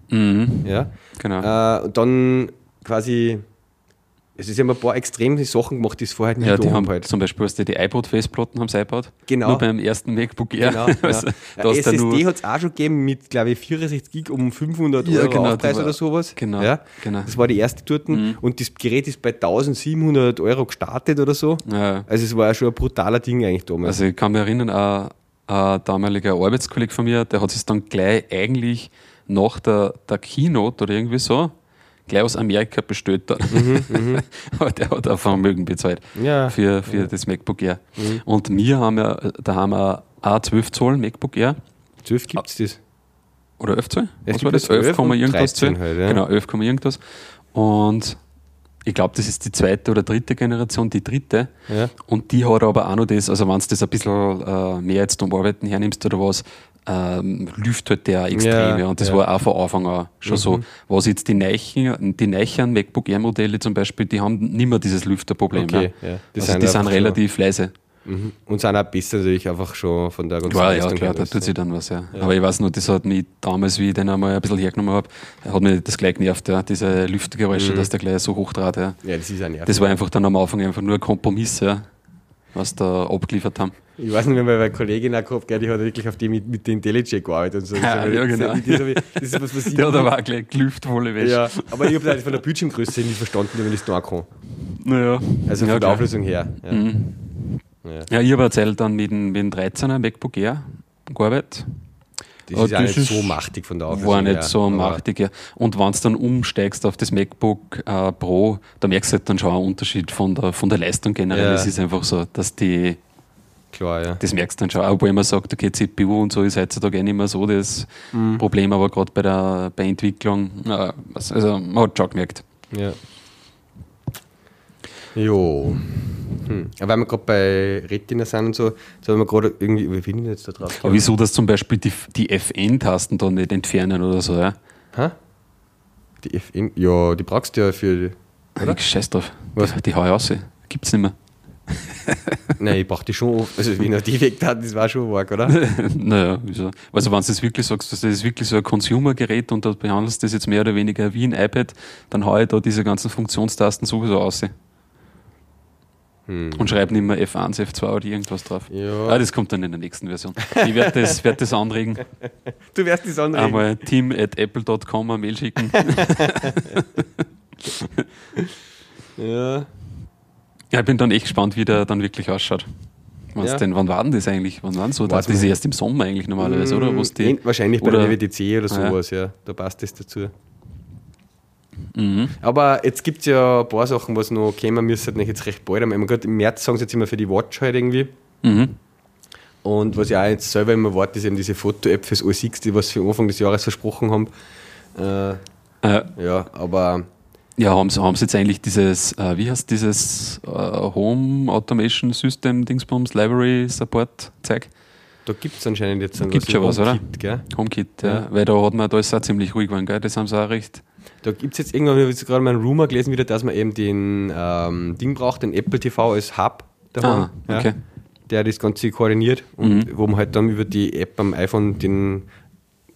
Speaker 2: Mhm,
Speaker 1: Ja.
Speaker 2: genau.
Speaker 1: Äh, und dann quasi, es ist ja ein paar extreme Sachen gemacht, die es vorher nicht
Speaker 2: ja, die haben
Speaker 1: halt.
Speaker 2: zum Beispiel was die, die iPod-Festplatten haben sie eingebaut.
Speaker 1: Genau.
Speaker 2: Nur beim ersten MacBook Air.
Speaker 1: Genau,
Speaker 2: also,
Speaker 1: ja.
Speaker 2: hast du
Speaker 1: SSD hat es auch schon gegeben mit, glaube ich, 64 Gig um 500
Speaker 2: Ja,
Speaker 1: Euro
Speaker 2: genau,
Speaker 1: Aufpreis
Speaker 2: war-
Speaker 1: oder sowas.
Speaker 2: genau,
Speaker 1: Ja,
Speaker 2: genau.
Speaker 1: Das war die erste dort. Und das Gerät ist bei 1700 Euro gestartet oder so.
Speaker 2: ja,
Speaker 1: Also es war ja schon ein brutaler Ding eigentlich damals.
Speaker 2: also ich kann mich erinnern, ein, ein damaliger Arbeitskollege von mir, der hat sich dann gleich eigentlich nach der, der Keynote oder irgendwie so, gleich aus Amerika bestellt. Dann. Aber der hat auch Vermögen bezahlt
Speaker 1: Mhm, ja. Mhm.
Speaker 2: für, für das MacBook Air. Und wir haben ja, da haben wir ein 12 Zoll MacBook Air
Speaker 1: 12 gibt es das.
Speaker 2: oder 11 Zoll?
Speaker 1: Es
Speaker 2: Was war das?
Speaker 1: das 11
Speaker 2: 11, Komma
Speaker 1: und
Speaker 2: irgendwas
Speaker 1: 13
Speaker 2: Zoll?
Speaker 1: halt, ja.
Speaker 2: Genau, 11, Komma irgendwas. Und ich glaube, das ist die zweite oder dritte Generation, die dritte.
Speaker 1: Ja.
Speaker 2: Und die hat aber auch noch das, also wenn du das ein bisschen äh, mehr jetzt zum Arbeiten hernimmst oder was, ähm, lüft halt der extrem.
Speaker 1: Ja,
Speaker 2: Ja, und das
Speaker 1: ja. Mhm.
Speaker 2: war auch von Anfang an schon so. Was jetzt die Neichen, die Neichen MacBook Air Modelle zum Beispiel, die haben nicht mehr dieses Lüfterproblem.
Speaker 1: Okay,
Speaker 2: ja.
Speaker 1: ja. Die
Speaker 2: also
Speaker 1: sind
Speaker 2: die sind relativ leise.
Speaker 1: Mhm. Und sind auch besser natürlich einfach schon von der ganzen
Speaker 2: Ja, ja,
Speaker 1: Leistung
Speaker 2: klar,
Speaker 1: her,
Speaker 2: da tut
Speaker 1: ja.
Speaker 2: sich dann was, ja. Aber ich weiß nur, das hat mich damals, wie ich den einmal ein bisschen hergenommen habe, hat mich das gleich genervt, ja, diese
Speaker 1: Mhm.
Speaker 2: Lüftgeräusche, dass der gleich so hochtrat, ja.
Speaker 1: Ja, das ist ein nervig.
Speaker 2: Das war einfach dann am Anfang einfach nur ein Kompromiss, ja, was da abgeliefert haben.
Speaker 1: Ich weiß nicht, wenn wir eine Kollegin auch gehabt, die hat wirklich auf die mit, mit der IntelliJ gearbeitet und so.
Speaker 2: Ja,
Speaker 1: das,
Speaker 2: ja, genau.
Speaker 1: Das, das, ist was, was ich
Speaker 2: Der hat aber auch gleich gelüft, volle Wäsche.
Speaker 1: Ja, aber ich habe das von der Bildschirmgröße nicht verstanden, wie man das da kann.
Speaker 2: Naja.
Speaker 1: Also
Speaker 2: ja,
Speaker 1: von der
Speaker 2: klar.
Speaker 1: Auflösung her. Ja.
Speaker 2: Mhm. Ja, ich habe erzählt dann mit dem, mit dem 13er MacBook Air gearbeitet.
Speaker 1: Das
Speaker 2: Aber
Speaker 1: ist auch
Speaker 2: das
Speaker 1: nicht so machtig von der Auflösung
Speaker 2: War nicht
Speaker 1: her,
Speaker 2: so machtig, ja. Und wenn du dann umsteigst auf das MacBook äh, Pro, da merkst du halt dann schon einen Unterschied von der, von der Leistung generell.
Speaker 1: Ja.
Speaker 2: Es ist einfach so, dass die,
Speaker 1: Klar, ja.
Speaker 2: das merkst du dann schon. Obwohl man sagt, okay, CPU und so ist heutzutage eh nicht mehr so das
Speaker 1: Mhm.
Speaker 2: Problem, aber gerade bei der bei Entwicklung, äh, also man hat schon gemerkt.
Speaker 1: Ja. Jo. Hm. Aber weil wir gerade bei Retina sind und so, so haben wir gerade irgendwie, wie finde ich jetzt da drauf?
Speaker 2: Aber wieso, dass zum Beispiel die, die FN-Tasten da nicht entfernen oder so, ja?
Speaker 1: Hä? Die FN? Ja, die brauchst du ja für.
Speaker 2: Oder? Ich scheiß drauf.
Speaker 1: Was?
Speaker 2: Die, die hau ich raus. Gibt's nicht mehr.
Speaker 1: Nein, ich brauche die schon. Also, wenn er die weg hat, das war schon arg, oder?
Speaker 2: naja, wieso? Also, wenn du das wirklich sagst, das ist wirklich so ein Consumer-Gerät und du behandelst das jetzt mehr oder weniger wie ein iPad, dann hau ich da diese ganzen Funktionstasten sowieso aus.
Speaker 1: Hm.
Speaker 2: Und schreibe nicht mehr F1, F2 oder irgendwas drauf.
Speaker 1: Ja.
Speaker 2: Ah, das kommt dann in der nächsten Version. Ich werde das, werd das anregen.
Speaker 1: Du wärst die Sonne.
Speaker 2: Einmal team at apple.com eine Mail schicken.
Speaker 1: Ja.
Speaker 2: Ja, ich bin dann echt gespannt, wie der dann wirklich ausschaut.
Speaker 1: Ja.
Speaker 2: denn, wann war denn das eigentlich? Wann waren so? Das ist erst im Sommer eigentlich normalerweise, oder? Wo's die,
Speaker 1: Wahrscheinlich bei
Speaker 2: oder-
Speaker 1: der WWDC oder
Speaker 2: Ah, ja.
Speaker 1: sowas, ja. Da passt das dazu.
Speaker 2: Mhm.
Speaker 1: Aber jetzt gibt es ja ein paar Sachen, was noch kommen müssen, jetzt recht bald. Gerade im März sagen sie jetzt immer für die Watch halt irgendwie.
Speaker 2: Mhm.
Speaker 1: Und was ich auch jetzt selber immer warte, ist eben diese Foto-App fürs OS6, die was für Anfang des Jahres versprochen haben. Äh,
Speaker 2: Äh,
Speaker 1: ja, aber
Speaker 2: ja, haben sie, haben sie jetzt eigentlich dieses, äh, wie heißt dieses äh, Home Automation System Dingsbums Library Support Zeug?
Speaker 1: da gibt es anscheinend jetzt
Speaker 2: Gibt's schon was, oder?
Speaker 1: HomeKit, gell?
Speaker 2: HomeKit, ja.
Speaker 1: Ja.
Speaker 2: Weil da hat man, da ist es auch ziemlich ruhig geworden, gell? Das haben sie auch recht
Speaker 1: Da gibt es jetzt irgendwann, ich habe jetzt gerade mal einen Rumor gelesen, wieder, dass man eben den ähm, Ding braucht, den Apple TV als Hub
Speaker 2: daheim, ah, okay. ja,
Speaker 1: der das Ganze koordiniert und mhm. wo man halt dann über die App am iPhone den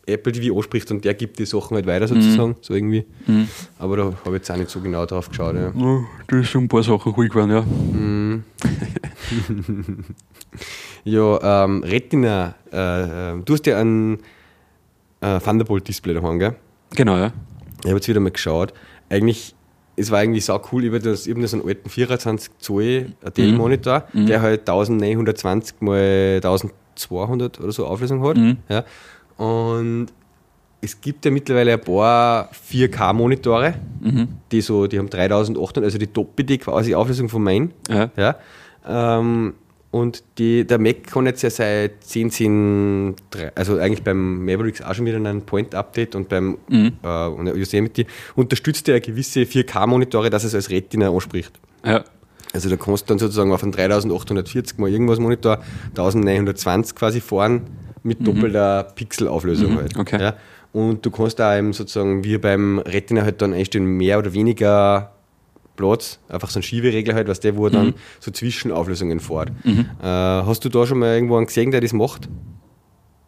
Speaker 1: Apple TV anspricht und der gibt die Sachen halt weiter sozusagen, mhm. so irgendwie. Mhm. Aber da habe ich jetzt auch nicht so genau drauf geschaut. Ja.
Speaker 2: ja da ist schon ein paar Sachen ruhig geworden, ja. Mhm.
Speaker 1: ja, ähm, Retina, äh, ähm, du hast ja ein äh, Thunderbolt-Display daheim, gell?
Speaker 2: Genau, ja.
Speaker 1: Ich habe jetzt wieder mal geschaut. Eigentlich, es war eigentlich so cool, habe das, eben so einen alten 24 Zoll Dell-Monitor, mhm. der halt 1920 mal 1200 oder so Auflösung hat. Mhm. Ja. Und es gibt ja mittlerweile ein paar 4K-Monitore, mhm. die so, die haben 3800, also die doppelte quasi Auflösung von meinen. Ja. ja. Ähm, und die, der Mac kann jetzt ja seit 10.10, also eigentlich beim Mavericks auch schon wieder ein Point-Update und beim mhm. äh, Yosemite unterstützt er gewisse 4K-Monitore, dass es als Retina anspricht. Ja. Also da kannst du dann sozusagen auf einen 3840 mal irgendwas Monitor 1920 quasi fahren mit mhm. doppelter Pixelauflösung mhm. halt. Okay. Ja. Und du kannst da eben sozusagen wie beim Retina halt dann einstellen, mehr oder weniger Platz, einfach so ein Schieberegler halt, was der, wo er dann mhm. so Zwischenauflösungen fährt. Mhm. Äh, hast du da schon mal irgendwo einen gesehen, der das macht?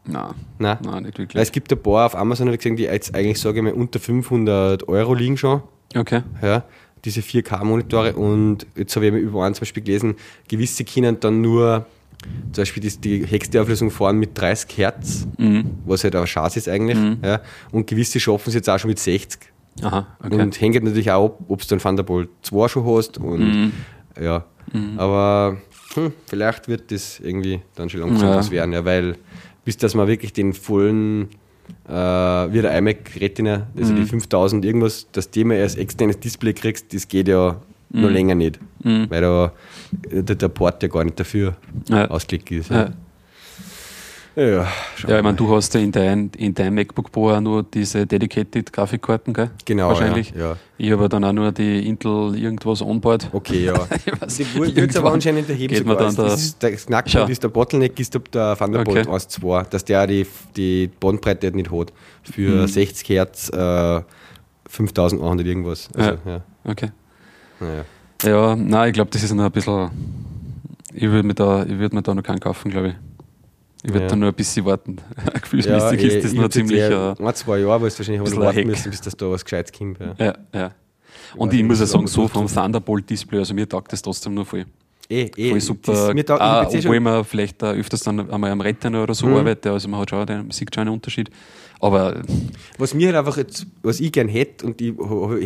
Speaker 2: Nein. Nein, Nein nicht wirklich.
Speaker 1: Weil es gibt ein paar auf Amazon, habe ich gesehen, die jetzt eigentlich, sage ich mal, unter 500 Euro liegen schon.
Speaker 2: Okay.
Speaker 1: Ja, diese 4K-Monitore und jetzt habe ich über einen zum Beispiel gelesen, gewisse können dann nur zum Beispiel die, die höchste Auflösung fahren mit 30 Hertz, mhm. was halt auch schade ist eigentlich. Mhm. Ja, und gewisse schaffen es jetzt auch schon mit 60. Aha, okay. Und hängt natürlich auch ab, ob du einen Thunderbolt 2 schon hast. Und mhm. ja, mhm. aber hm, vielleicht wird das irgendwie dann schon langsam ja. was werden, ja, weil bis dass man wirklich den vollen äh, wie der iMac Retina, also mhm. die 5000 irgendwas, dass die mal als externes Display kriegst, das geht ja mhm. noch länger nicht, mhm. weil da der, der, Port ja gar nicht dafür ja. ausgelegt ist. Ja.
Speaker 2: Ja, ja ich meine, du hast ja in deinem in dein MacBook Pro auch nur diese Dedicated Grafikkarten, gell?
Speaker 1: Genau.
Speaker 2: Wahrscheinlich.
Speaker 1: Ja, ja.
Speaker 2: Ich habe dann auch nur die Intel irgendwas onboard.
Speaker 1: Okay, ja. die wird aber anscheinend erheben
Speaker 2: geht sogar. Dann
Speaker 1: das ist, der Knackpunkt ist der Bottleneck ist ob der Thunderbolt okay. 1.2, dass der die, die Bandbreite nicht hat. Für mhm. 60 Hertz äh, 5100 irgendwas.
Speaker 2: Also, ja. ja. Okay. Naja. Ja, nein, ich glaube, das ist noch ein bisschen. Ich würde mir, da, würd mir da noch keinen kaufen, glaube ich. Ich werde ja. da nur ein bisschen warten.
Speaker 1: Gefühlsmäßig ja, ist das noch ziemlich. Ja, ein, zwei Jahre, weil es wahrscheinlich aber warten müssen, bis das da was Gescheites kommt.
Speaker 2: Ja, ja. ja. Und ich, ich muss ja sagen, so vom Thunderbolt-Display, also mir taugt das trotzdem nur voll.
Speaker 1: Eh, eh.
Speaker 2: Voll super. Das, mir taugt, ah, obwohl man vielleicht da öfters dann einmal am Rettern oder so mhm. arbeitet, also man hat schon, man sieht schon einen Unterschied. Aber
Speaker 1: was mir halt einfach jetzt, was ich gern hätte und ich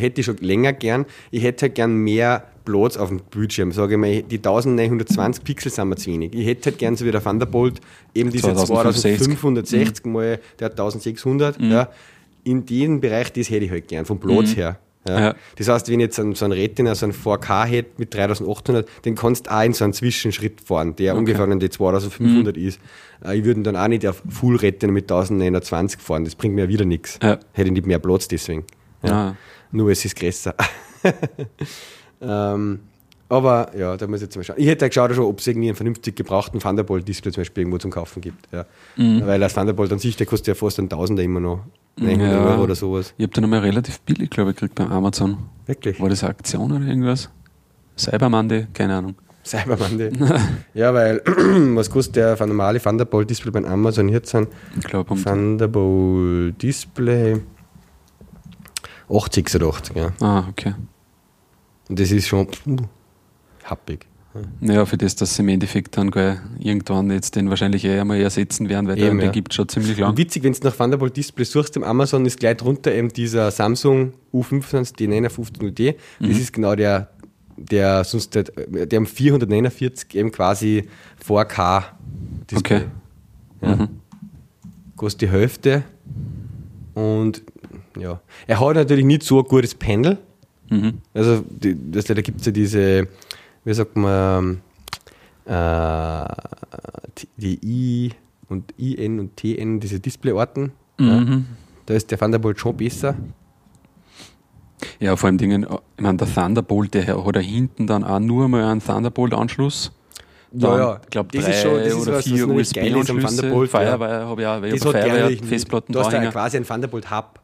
Speaker 1: hätte schon länger gern, ich hätte halt gern mehr Platz auf dem Bildschirm. Sage ich mal, die 1920 Pixel sind mir zu wenig. Ich hätte halt gern so wie der Thunderbolt eben diese 2560 mhm. mal der 1600. Mhm. Ja, in dem Bereich, das hätte ich halt gern, vom Platz mhm. her. Ja. Ja. Das heißt, wenn ich jetzt so einen Retina, so einen 4K hätte mit 3800, den kannst du auch in so einen Zwischenschritt fahren, der okay. ungefähr an die 2500 mhm. ist. Äh, ich würde dann auch nicht auf Full Retina mit 1920 fahren, das bringt mir wieder nichts. Ja. Hätte ich nicht mehr Platz deswegen. Ah. Nur es ist größer. ähm, aber ja, da muss ich jetzt mal schauen. Ich hätte geschaut, ob es irgendwie einen vernünftig gebrauchten Thunderbolt-Display zum Beispiel irgendwo zum Kaufen gibt. Ja. Mhm. Weil das Thunderbolt an sich, der kostet ja fast ein Tausender immer noch. 900 ja. Euro oder sowas.
Speaker 2: Ich habe den einmal relativ billig, glaube ich, gekriegt beim Amazon.
Speaker 1: Wirklich?
Speaker 2: War das eine Aktion oder irgendwas? Cyber Monday? Keine Ahnung.
Speaker 1: Cyber Monday? ja, weil, was kostet der normale Thunderbolt Display beim Amazon jetzt sind?
Speaker 2: Ich glaube, um
Speaker 1: Thunderbolt Display 80 oder 80, ja.
Speaker 2: Ah, okay.
Speaker 1: Und das ist schon uh, happig.
Speaker 2: Naja, für das, dass sie im Endeffekt dann irgendwann jetzt den wahrscheinlich eher mal ersetzen werden, weil eben, der, ja. gibt schon ziemlich lang.
Speaker 1: witzig, wenn du nach Thunderbolt Display suchst im Amazon, ist gleich drunter eben dieser Samsung U25, die 915D. Das mhm. ist genau der, der sonst der, der am 449 eben quasi 4K Display. Okay. Ja. Mhm. Kostet die Hälfte. Und ja, er hat natürlich nicht so ein gutes Panel. Mhm. Also, die, das, da gibt es ja diese wie sagt man, äh, die I und IN und TN, diese Displayarten. Mhm. Ja, da ist der Thunderbolt schon besser.
Speaker 2: Ja, vor allem Dingen, ich meine, der Thunderbolt, der hat da hinten dann auch nur mal einen Thunderbolt-Anschluss.
Speaker 1: Ja, ja.
Speaker 2: Ich glaube, drei schon, das oder vier USB-Anschlüsse.
Speaker 1: Firewire
Speaker 2: habe ich auch, weil
Speaker 1: ich
Speaker 2: Firewire Festplatten
Speaker 1: Du hast ja quasi einen Thunderbolt-Hub.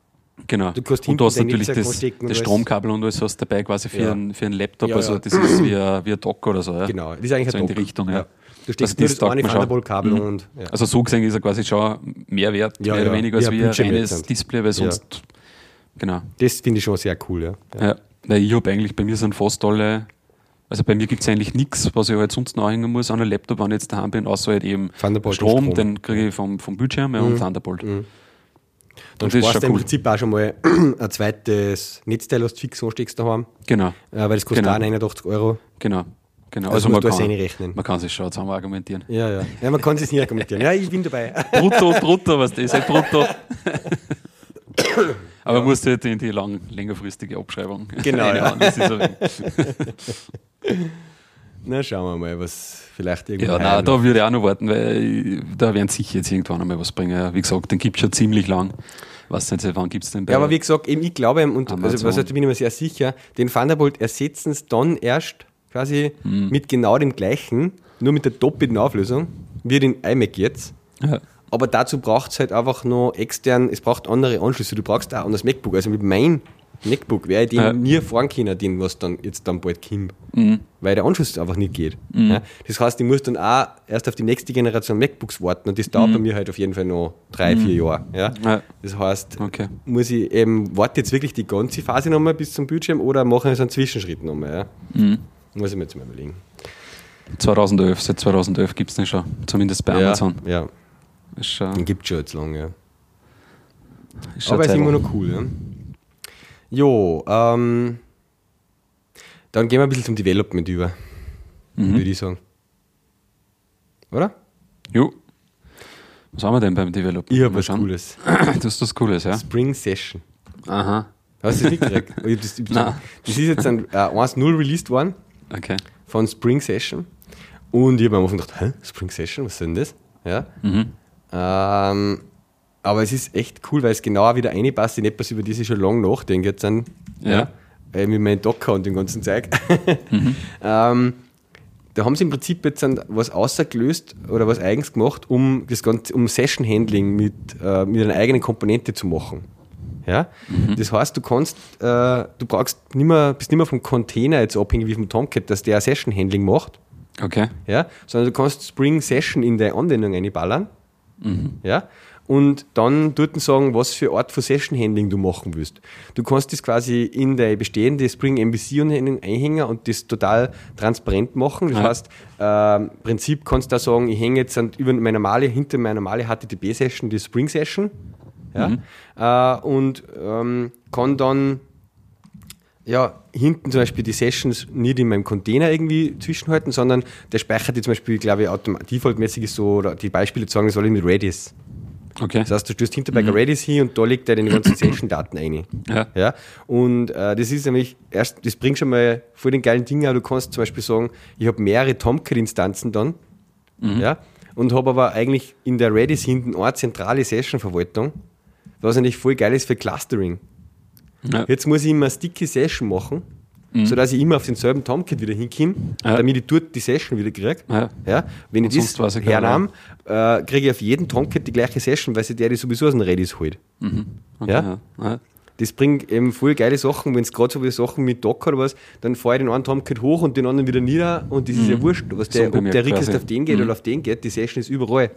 Speaker 2: Genau.
Speaker 1: Du kannst
Speaker 2: und du hast natürlich das, das. Stromkabel und alles hast dabei quasi für,
Speaker 1: Ja.
Speaker 2: einen, für einen Laptop.
Speaker 1: Ja,
Speaker 2: also das ist wie ein, wie ein Dock oder so. Ja?
Speaker 1: Genau, das ist eigentlich
Speaker 2: So
Speaker 1: ein
Speaker 2: in die
Speaker 1: Dock.
Speaker 2: Richtung, ja.
Speaker 1: Du steckst
Speaker 2: Also
Speaker 1: nur
Speaker 2: das
Speaker 1: das eine. Thunderbolt-Kabel
Speaker 2: Mhm.
Speaker 1: und.
Speaker 2: Also so gesehen ist er quasi schon mehr wert, mehr oder weniger, als wie ein reines. Display, weil sonst, genau.
Speaker 1: das finde ich schon sehr cool. Ja.
Speaker 2: Weil ich habe eigentlich, bei mir sind fast alle, also bei mir gibt es eigentlich nichts, was ich halt sonst noch anhängen muss an einem Laptop, wenn ich jetzt daheim bin, außer halt eben Strom,
Speaker 1: Strom.
Speaker 2: den kriege ich vom, vom Bildschirm ja, und Thunderbolt.
Speaker 1: Dann
Speaker 2: Und
Speaker 1: sparst du im
Speaker 2: cool.
Speaker 1: Prinzip auch schon mal ein zweites Netzteil, das du fix ansteckst daheim,
Speaker 2: Genau,
Speaker 1: äh, weil das kostet
Speaker 2: Genau.
Speaker 1: auch 89 Euro.
Speaker 2: genau. genau.
Speaker 1: Also
Speaker 2: Also, man,
Speaker 1: musst du
Speaker 2: kann,
Speaker 1: rechnen.
Speaker 2: man kann sich schon zusammen argumentieren.
Speaker 1: Ja, ja. ja man kann es nicht argumentieren. Ja, ich bin dabei.
Speaker 2: Brutto, brutto, was das ist, halt brutto. Aber man muss halt in die lang, längerfristige Abschreibung.
Speaker 1: Genau, ja. Na, schauen wir mal, was vielleicht irgendwo
Speaker 2: Ja, nein, da würde ich auch noch warten, weil da werden sie sicher jetzt irgendwann einmal was bringen. Wie gesagt, den gibt es schon ziemlich lang. Was seit wann gibt es den bei
Speaker 1: Ja, aber wie gesagt, eben ich glaube, und also,
Speaker 2: Amazon.
Speaker 1: was heißt, da bin ich mir sehr sicher, den Thunderbolt ersetzen es dann erst quasi
Speaker 2: Hm.
Speaker 1: mit genau dem gleichen, nur mit der doppelten Auflösung, wie den iMac jetzt.
Speaker 2: ja.
Speaker 1: Aber dazu braucht es halt einfach noch extern, es braucht andere Anschlüsse. Du brauchst auch das MacBook. Also mit meinem MacBook wäre ich den
Speaker 2: Ja.
Speaker 1: nie fahren können, den, was dann jetzt dann bald kommt.
Speaker 2: Mhm.
Speaker 1: Weil der Anschluss einfach nicht geht. Ja? Das heißt, ich muss dann auch erst auf die nächste Generation MacBooks warten und das dauert bei mir halt auf jeden Fall noch drei, vier Jahre. Ja?
Speaker 2: Mhm. Ja.
Speaker 1: Das heißt,
Speaker 2: Okay.
Speaker 1: muss ich eben, warte jetzt wirklich die ganze Phase nochmal bis zum Bildschirm oder mache ich so einen Zwischenschritt nochmal? Ja?
Speaker 2: Mhm.
Speaker 1: Muss ich mir jetzt mal überlegen.
Speaker 2: 2011, seit 2011 gibt es den schon. Zumindest bei Amazon.
Speaker 1: Ja, ja,
Speaker 2: Ist schon,
Speaker 1: den gibt es schon jetzt lange. Ja.
Speaker 2: ist
Speaker 1: Aber ist
Speaker 2: Zeit
Speaker 1: immer noch cool. Ja? Jo, ähm, dann gehen wir ein bisschen zum Development über,
Speaker 2: Mhm.
Speaker 1: würde ich sagen. Oder?
Speaker 2: Jo. Was haben wir denn beim Developer?
Speaker 1: Ich habe was
Speaker 2: schauen.
Speaker 1: Cooles.
Speaker 2: Das ist was Cooles, ja?
Speaker 1: Spring Session.
Speaker 2: Aha.
Speaker 1: Hast du das nicht gekriegt? Hab das,
Speaker 2: Nein.
Speaker 1: das ist jetzt ein äh, 1.0 released worden
Speaker 2: Okay.
Speaker 1: von Spring Session. Und ich habe mir am Anfang gedacht, hä, Spring Session, was ist denn das? Ja.
Speaker 2: Mhm.
Speaker 1: Ähm, aber es ist echt cool, weil es genau wieder reinpasst in etwas, über das ich schon lange nachdenke. Jetzt dann,
Speaker 2: Ja.
Speaker 1: Äh, mit meinem Docker und dem ganzen Zeug.
Speaker 2: Mhm.
Speaker 1: ähm, da haben sie im Prinzip jetzt dann was außergelöst oder was eigens gemacht, um das Ganze, um Session Handling mit, äh, mit einer eigenen Komponente zu machen. Ja?
Speaker 2: Mhm.
Speaker 1: Das heißt, du kannst, äh, du brauchst nicht mehr, bist nicht mehr vom Container jetzt abhängig wie vom Tomcat, dass der Session Handling macht,
Speaker 2: Okay.
Speaker 1: ja? sondern du kannst Spring Session in deine Anwendung einballern
Speaker 2: Mhm.
Speaker 1: ja? Und dann dort sagen, was für Art von Session Handling du machen willst. Du kannst das quasi in deine bestehende Spring MVC einhängen und das total transparent machen. Das
Speaker 2: Ja.
Speaker 1: heißt, ähm, im Prinzip kannst du da sagen, ich hänge jetzt an, über meine normale, hinter meine normale HTTP-Session die Spring Session ja? Äh, und ähm, kann dann ja, hinten zum Beispiel die Sessions nicht in meinem Container irgendwie zwischenhalten, sondern der speichert die zum Beispiel, glaube ich, automat- defaultmäßig ist so, oder die Beispiele sagen, das alle mit Redis.
Speaker 2: Okay.
Speaker 1: Das heißt, du stößt hinter bei Redis hin und da legt er deine ganzen Session-Daten ein.
Speaker 2: Ja.
Speaker 1: Ja, und äh, das ist nämlich erst, das bringt schon mal voll den geilen Ding, aber du kannst zum Beispiel sagen, ich habe mehrere Tomcat-Instanzen dann, ja, und habe aber eigentlich in der Redis hinten eine zentrale Session-Verwaltung, was eigentlich voll geil ist für Clustering.
Speaker 2: Ja.
Speaker 1: Jetzt muss ich immer eine sticky Session machen, sodass ich immer auf denselben Tomcat wieder hinkomme,
Speaker 2: Ja.
Speaker 1: damit ich dort die Session wieder kriege.
Speaker 2: Ja.
Speaker 1: Ja, wenn ich
Speaker 2: Und
Speaker 1: das
Speaker 2: ich gar
Speaker 1: hernehme, äh, kriege ich auf jeden Tomcat die gleiche Session, weil sich der die sowieso aus dem Redis holt.
Speaker 2: Mhm. Okay.
Speaker 1: Ja?
Speaker 2: Ja.
Speaker 1: Das bringt eben voll geile Sachen, wenn es gerade so wie Sachen mit Docker oder was, dann fahre ich den einen Tomcat hoch und den anderen wieder nieder und das ist ja wurscht, was der, ob der
Speaker 2: quasi.
Speaker 1: auf den geht
Speaker 2: Mhm.
Speaker 1: oder auf den geht, die Session ist überall.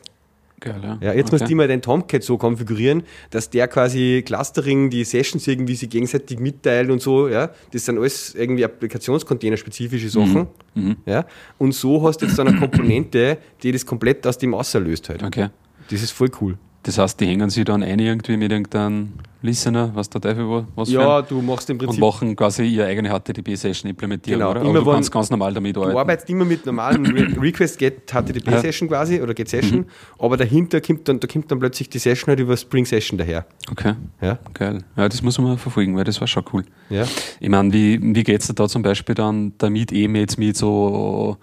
Speaker 2: Geil, ja.
Speaker 1: Ja, jetzt
Speaker 2: okay.
Speaker 1: musst du immer deinen Tomcat so konfigurieren, dass der quasi Clustering, die Sessions irgendwie sich gegenseitig mitteilt und so, ja. Das sind alles irgendwie Applikationscontainer-spezifische Sachen.
Speaker 2: Mhm.
Speaker 1: Ja. Und so hast du jetzt dann eine Komponente, die das komplett aus dem auslöst halt.
Speaker 2: Okay.
Speaker 1: Das ist voll cool.
Speaker 2: Das heißt, die hängen sich dann ein irgendwie mit irgendeinem Listener, was der Teufel war, was
Speaker 1: Ja, du machst im
Speaker 2: und
Speaker 1: Prinzip
Speaker 2: machen quasi ihre eigene HTTP-Session implementieren,
Speaker 1: Genau,
Speaker 2: oder?
Speaker 1: immer
Speaker 2: Aber du kannst ganz normal damit
Speaker 1: Du
Speaker 2: arbeiten.
Speaker 1: arbeitest immer mit normalen Re Request Get HTTP Session quasi oder Get Session, aber dahinter kommt dann, da kommt dann plötzlich die Session halt über Spring Session daher.
Speaker 2: Okay,
Speaker 1: Ja.
Speaker 2: geil. Ja, das muss man mal verfolgen, weil das war schon cool.
Speaker 1: Ja.
Speaker 2: Ich meine, wie, wie geht es da zum Beispiel dann damit eben jetzt mit so,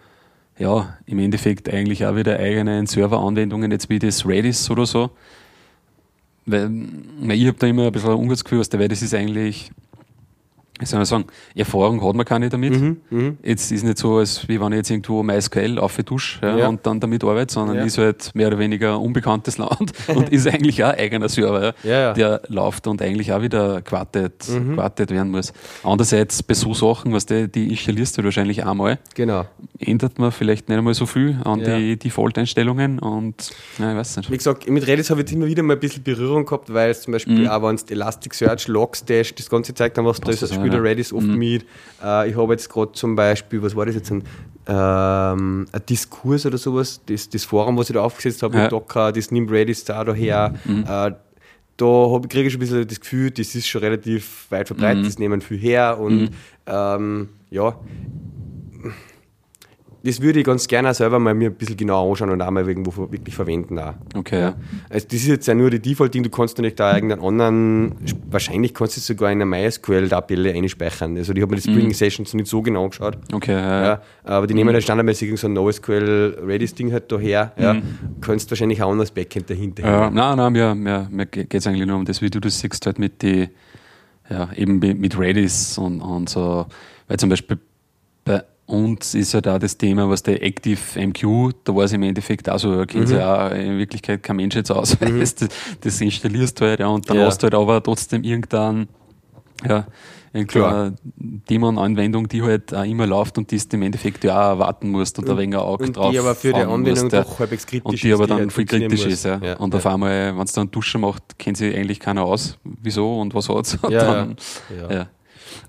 Speaker 2: ja, im Endeffekt eigentlich auch wieder eigenen Serveranwendungen, jetzt wie das Redis oder so? Weil, weil ich habe da immer ein bisschen ein ungutes Gefühl, weißt du, weil das ist eigentlich, ich soll mal sagen, Erfahrung hat man keine damit. Mhm, mh. Jetzt ist nicht so, als wie wenn ich jetzt irgendwo MySQL auf dusche ja, ja. und dann damit arbeite, sondern ja. ist halt mehr oder weniger ein unbekanntes Land und ist eigentlich auch eigener Server, ja, der läuft und eigentlich auch wieder gewartet, mhm. gewartet werden muss. Andererseits bei so Sachen, was die, die installierst du wahrscheinlich einmal.
Speaker 1: Genau.
Speaker 2: Ändert man vielleicht nicht einmal so viel an die Default-Einstellungen und ja, ich weiß nicht.
Speaker 1: Wie gesagt, mit Redis habe ich immer wieder mal ein bisschen Berührung gehabt, weil es zum Beispiel mhm. auch, wenn es Elasticsearch, Logstash, das ganze zeigt dann, was da ist, spielt Redis oft mhm. mit. Äh, ich habe jetzt gerade zum Beispiel, was war das jetzt, ein, ähm, ein Diskurs oder sowas, das, das Forum, was ich da aufgesetzt habe ja. mit Docker, das nimmt Redis da daher. Mhm. Äh, da kriege ich schon ein bisschen das Gefühl, das ist schon relativ weit verbreitet, mhm. das nehmen viel her und mhm. ähm, ja, das würde ich ganz gerne selber mal mir ein bisschen genau anschauen und auch mal irgendwo wirklich verwenden. Auch.
Speaker 2: Okay, ja.
Speaker 1: Also das ist jetzt ja nur die Default-Ding, du kannst nicht da irgendeinen anderen, wahrscheinlich kannst du es sogar in einer MySQL-Tabelle einspeichern. Also ich habe mir die Spring mm. Sessions nicht so genau angeschaut.
Speaker 2: Okay, ja. ja
Speaker 1: aber die nehmen mm. halt standardmäßig so ein NoSQL Redis-Ding halt daher. Ja. Mm. Kannst wahrscheinlich auch ein anderes Backend dahinter
Speaker 2: ja, Nein, nein, mir, mir, mir geht es eigentlich nur um das, wie du das siehst, halt mit die, ja, eben mit Redis und, und so, weil zum Beispiel und ist ja da das Thema, was der Active MQ, da war es im Endeffekt auch so, da kennt mhm. ja auch in Wirklichkeit kein Mensch jetzt aus, mhm. das, das installierst du halt, ja, und dann ja. hast du halt aber trotzdem irgendein, ja, irgendeine Daemon-Anwendung, die halt auch immer läuft und die du im Endeffekt ja auch warten musst und, und ein wenig Auge und drauf
Speaker 1: Die aber für die Anwendung musst, doch
Speaker 2: halbwegs kritisch Und die aber dann die halt viel kritisch ist, ja. ja. Und ja. auf einmal, wenn es dann Duschen macht, kennt sich eigentlich keiner aus, wieso und was hat's.
Speaker 1: Ja, dann, ja.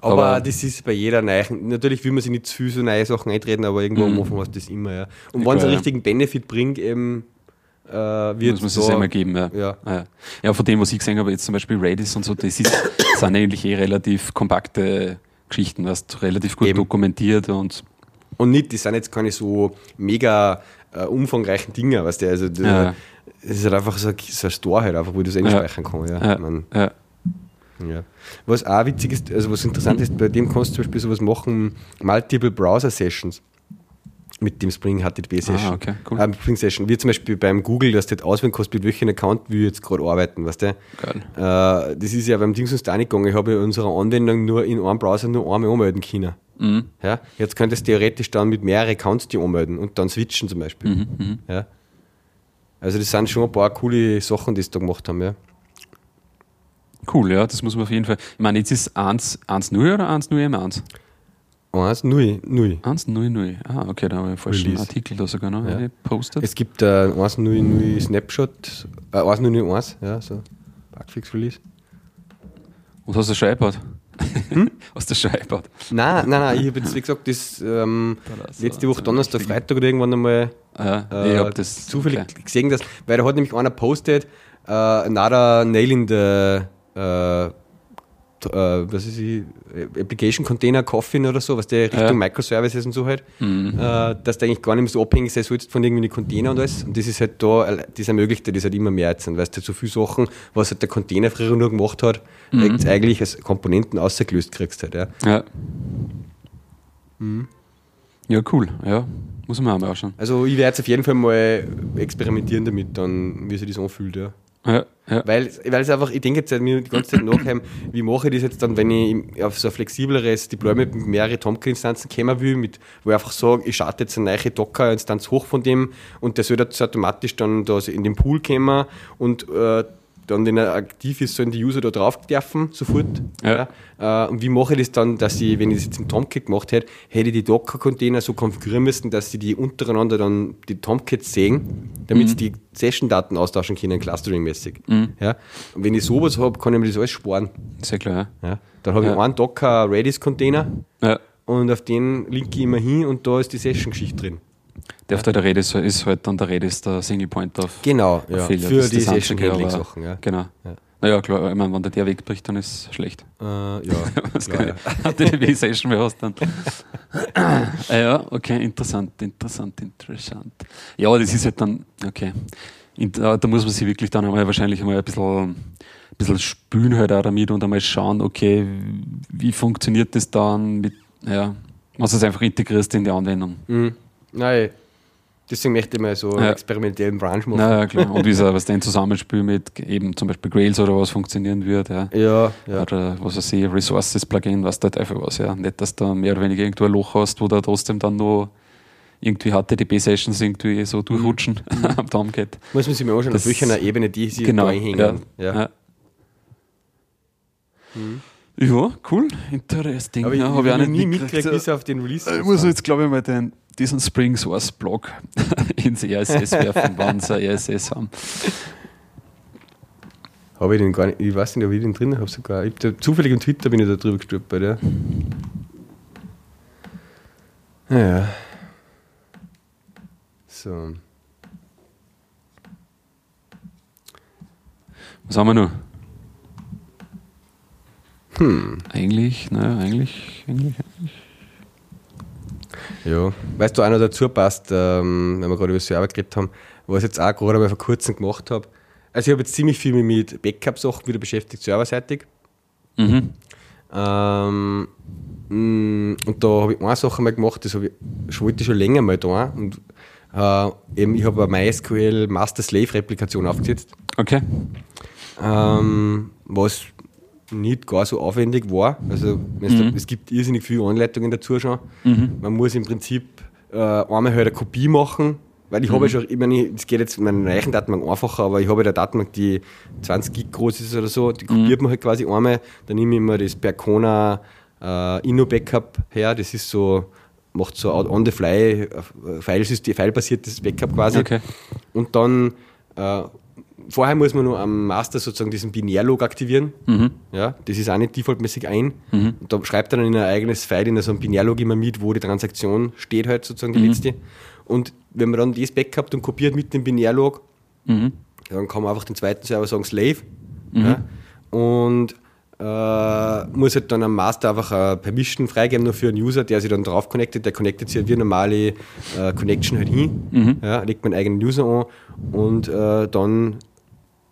Speaker 1: Aber, aber, das ist bei jeder neuen, natürlich will man sich nicht zu viel so neue Sachen eintreten, aber irgendwo am. Anfang hast du das immer, ja. Und wenn es einen richtigen Benefit bringt, eben
Speaker 2: äh, wird Muss man es einmal geben, ja. Ja. ja. ja. von dem, was ich gesehen habe, jetzt zum Beispiel Redis und so, das ist, sind eigentlich eh relativ kompakte Geschichten, das relativ gut eben. dokumentiert und
Speaker 1: und nicht, die sind jetzt keine so mega äh, umfangreichen Dinge, weißt du, also das, ja. ist halt einfach so, so ein Store halt einfach, wo du es einspeichern ja. kannst, ja. ja. Ja. Was auch witzig ist, also was interessant ist, bei dem kannst du zum Beispiel sowas machen, Multiple Browser Sessions mit dem Spring HTTP Session. Ah, okay, cool. Äh, Spring Session. Wie zum Beispiel beim Google, dass du auswählen kannst, mit welchem Account wir jetzt gerade arbeiten, weißt du? Geil. Äh, das ist ja beim Dings uns da nicht gegangen. Ich habe in unserer Anwendung nur in einem Browser nur einmal anmelden können. Mhm. Ja? Jetzt könntest du theoretisch dann mit mehreren Accounts die anmelden und dann switchen zum Beispiel. Mhm, mhm. ja? Also das sind schon ein paar coole Sachen, die sie da gemacht haben, ja.
Speaker 2: Cool, ja, das muss man auf jeden Fall. Ich meine, jetzt ist 1-0 oder 1-0 M1?
Speaker 1: 1-0, 0.
Speaker 2: 1-0-0. Ah, okay, da habe ich einen Artikel da sogar noch ja. gepostet.
Speaker 1: Es gibt äh, 1-0-0 Snapshot, äh, 1-0-0-1, ja, so Bugfix-Release.
Speaker 2: Und hast du schon iPad? Hm? hast du schon iPad?
Speaker 1: Nein, nein, nein, ich habe jetzt, wie gesagt, das ähm, letzte Woche Donnerstag, Freitag oder irgendwann einmal
Speaker 2: ja, äh, ich habe das
Speaker 1: zufällig okay. gesehen, dass, weil da hat nämlich einer postet, äh, another nail in the äh, äh, was ist die, Application Container Coffin oder so, was der Richtung ja. Microservices und so halt, mhm. äh, dass der eigentlich gar nicht mehr so abhängig sein sollst von irgendwie Container und alles. Und das ist halt da, das ermöglicht dir das halt immer mehr jetzt. Weißt du, so viele Sachen, was halt der Container früher nur gemacht hat, mhm. eigentlich als Komponenten ausgelöst kriegst halt, ja.
Speaker 2: Ja. Mhm. Ja, cool, ja. Muss man auch mal ausschauen.
Speaker 1: Also ich werde jetzt auf jeden Fall mal experimentieren damit, dann, wie sich das anfühlt, ja.
Speaker 2: Ja, ja.
Speaker 1: Weil, weil es einfach, ich denke jetzt mir die ganze Zeit nachher, wie mache ich das jetzt dann, wenn ich auf so ein flexibleres Deployment mit mehreren Tomcat-Instanzen kommen will, mit, wo ich einfach sage, ich starte jetzt eine neue Docker-Instanz hoch von dem und der soll jetzt automatisch dann da in den Pool kommen und äh, dann, wenn er aktiv ist, sollen die User da drauf dürfen, sofort. Ja. ja. Äh, und wie mache ich das dann, dass ich, wenn ich das jetzt im Tomcat gemacht hätte, hätte ich die Docker-Container so konfigurieren müssen, dass sie die untereinander dann die Tomcats sehen, damit mhm. sie die Session-Daten austauschen können, clustering-mäßig. Mhm. Ja. Und wenn ich sowas habe, kann ich mir das alles sparen.
Speaker 2: Sehr klar.
Speaker 1: Ja. Dann habe ich einen Docker Redis-Container und auf den linke ich immer hin und da ist die Session-Geschichte drin.
Speaker 2: Der auf der Rede ist, halt dann der Redis der Single Point of
Speaker 1: Genau, ja, für
Speaker 2: das die Session Handling Sachen, ja. Genau. Ja. Naja, klar, ich meine, wenn der der wegbricht, dann ist es schlecht.
Speaker 1: Äh, ja.
Speaker 2: Was klar, ja. HTTP Session mehr hast dann. ah, ja, okay, interessant, interessant, interessant. Ja, das ist halt dann, okay. Da, da muss man sich wirklich dann einmal wahrscheinlich einmal ein bisschen, ein bisschen spülen halt auch damit und einmal schauen, okay, wie funktioniert das dann mit, ja, was du es einfach integrierst in die Anwendung.
Speaker 1: Mhm. Nein, Deswegen möchte ich mal so
Speaker 2: Ja.
Speaker 1: experimentellen Branch machen.
Speaker 2: Ja, klar. Und wie es was den Zusammenspiel mit eben zum Beispiel Grails oder was funktionieren wird, ja.
Speaker 1: Ja, ja.
Speaker 2: Oder was weiß ich, Resources-Plugin, was der Teufel was, ja. Nicht, dass du mehr oder weniger irgendwo ein Loch hast, wo da trotzdem dann noch irgendwie HTTP-Sessions irgendwie so durchrutschen am Tomcat.
Speaker 1: Muss man sich mal anschauen,
Speaker 2: Das-
Speaker 1: auf welcher Ebene die sich
Speaker 2: Genau.
Speaker 1: da
Speaker 2: Ja,
Speaker 1: einhängen.
Speaker 2: ja.
Speaker 1: Ja.
Speaker 2: ja, cool, interesting.
Speaker 1: Aber ich,
Speaker 2: ja,
Speaker 1: ich
Speaker 2: hab ich auch
Speaker 1: habe nie
Speaker 2: mitgekriegt.
Speaker 1: mitgekriegt, bis auf den Release.
Speaker 2: Ich muss jetzt, glaube ich, mal den, diesen Spring Source Blog ins RSS werfen, wann sie ein RSS haben.
Speaker 1: Habe ich den gar nicht, ich weiß nicht, ob ich den drin habe sogar. Ich da, zufällig auf Twitter bin ich da drüber gestolpert, ja. Naja. So.
Speaker 2: Was haben wir noch? Hm. Eigentlich, naja, eigentlich, eigentlich.
Speaker 1: Ja. Weißt du, einer dazu passt, ähm, wenn wir gerade über Server geredet haben, was ich jetzt auch gerade mal vor kurzem gemacht habe. Also ich habe jetzt ziemlich viel mit Backup-Sachen wieder beschäftigt, serverseitig.
Speaker 2: Mhm.
Speaker 1: Ähm, mh, und da habe ich eine Sache mal gemacht, das habe ich, schon wollte ich schon länger mal da. Und äh, eben, ich habe eine MySQL Master-Slave-Replikation aufgesetzt,
Speaker 2: Okay.
Speaker 1: ähm, was nicht gar so aufwendig war. Also es,
Speaker 2: Mhm.
Speaker 1: es gibt irrsinnig viele Anleitungen dazu schon. Man muss im Prinzip äh, einmal halt eine Kopie machen, weil ich
Speaker 2: Mhm.
Speaker 1: habe ja schon, ich meine, es geht jetzt mit meiner neuen Datenbank einfacher, aber ich habe ja eine Datenbank, die 20 Gig groß ist oder so, die
Speaker 2: Mhm.
Speaker 1: kopiert man halt quasi einmal, dann nehme ich immer das Percona äh, Inno-Backup her, das ist so, macht so on the fly filebasiertes Backup quasi.
Speaker 2: Okay.
Speaker 1: Und dann äh, vorher muss man nur am Master sozusagen diesen Binärlog aktivieren.
Speaker 2: Mhm.
Speaker 1: Ja, das ist auch nicht defaultmäßig ein. Und da schreibt er dann in ein eigenes File, in so einem Binärlog immer mit, wo die Transaktion steht halt sozusagen, die letzte. Und wenn man dann das Backup dann kopiert mit dem Binärlog,
Speaker 2: Mhm.
Speaker 1: dann kann man einfach den zweiten Server sagen Slave. Ja, und äh, muss halt dann am Master einfach eine Permission freigeben, nur für einen User, der sich dann drauf connectet. Der connectet sich halt wie eine normale äh, Connection halt hin. Ja, legt man einen eigenen User an und äh, dann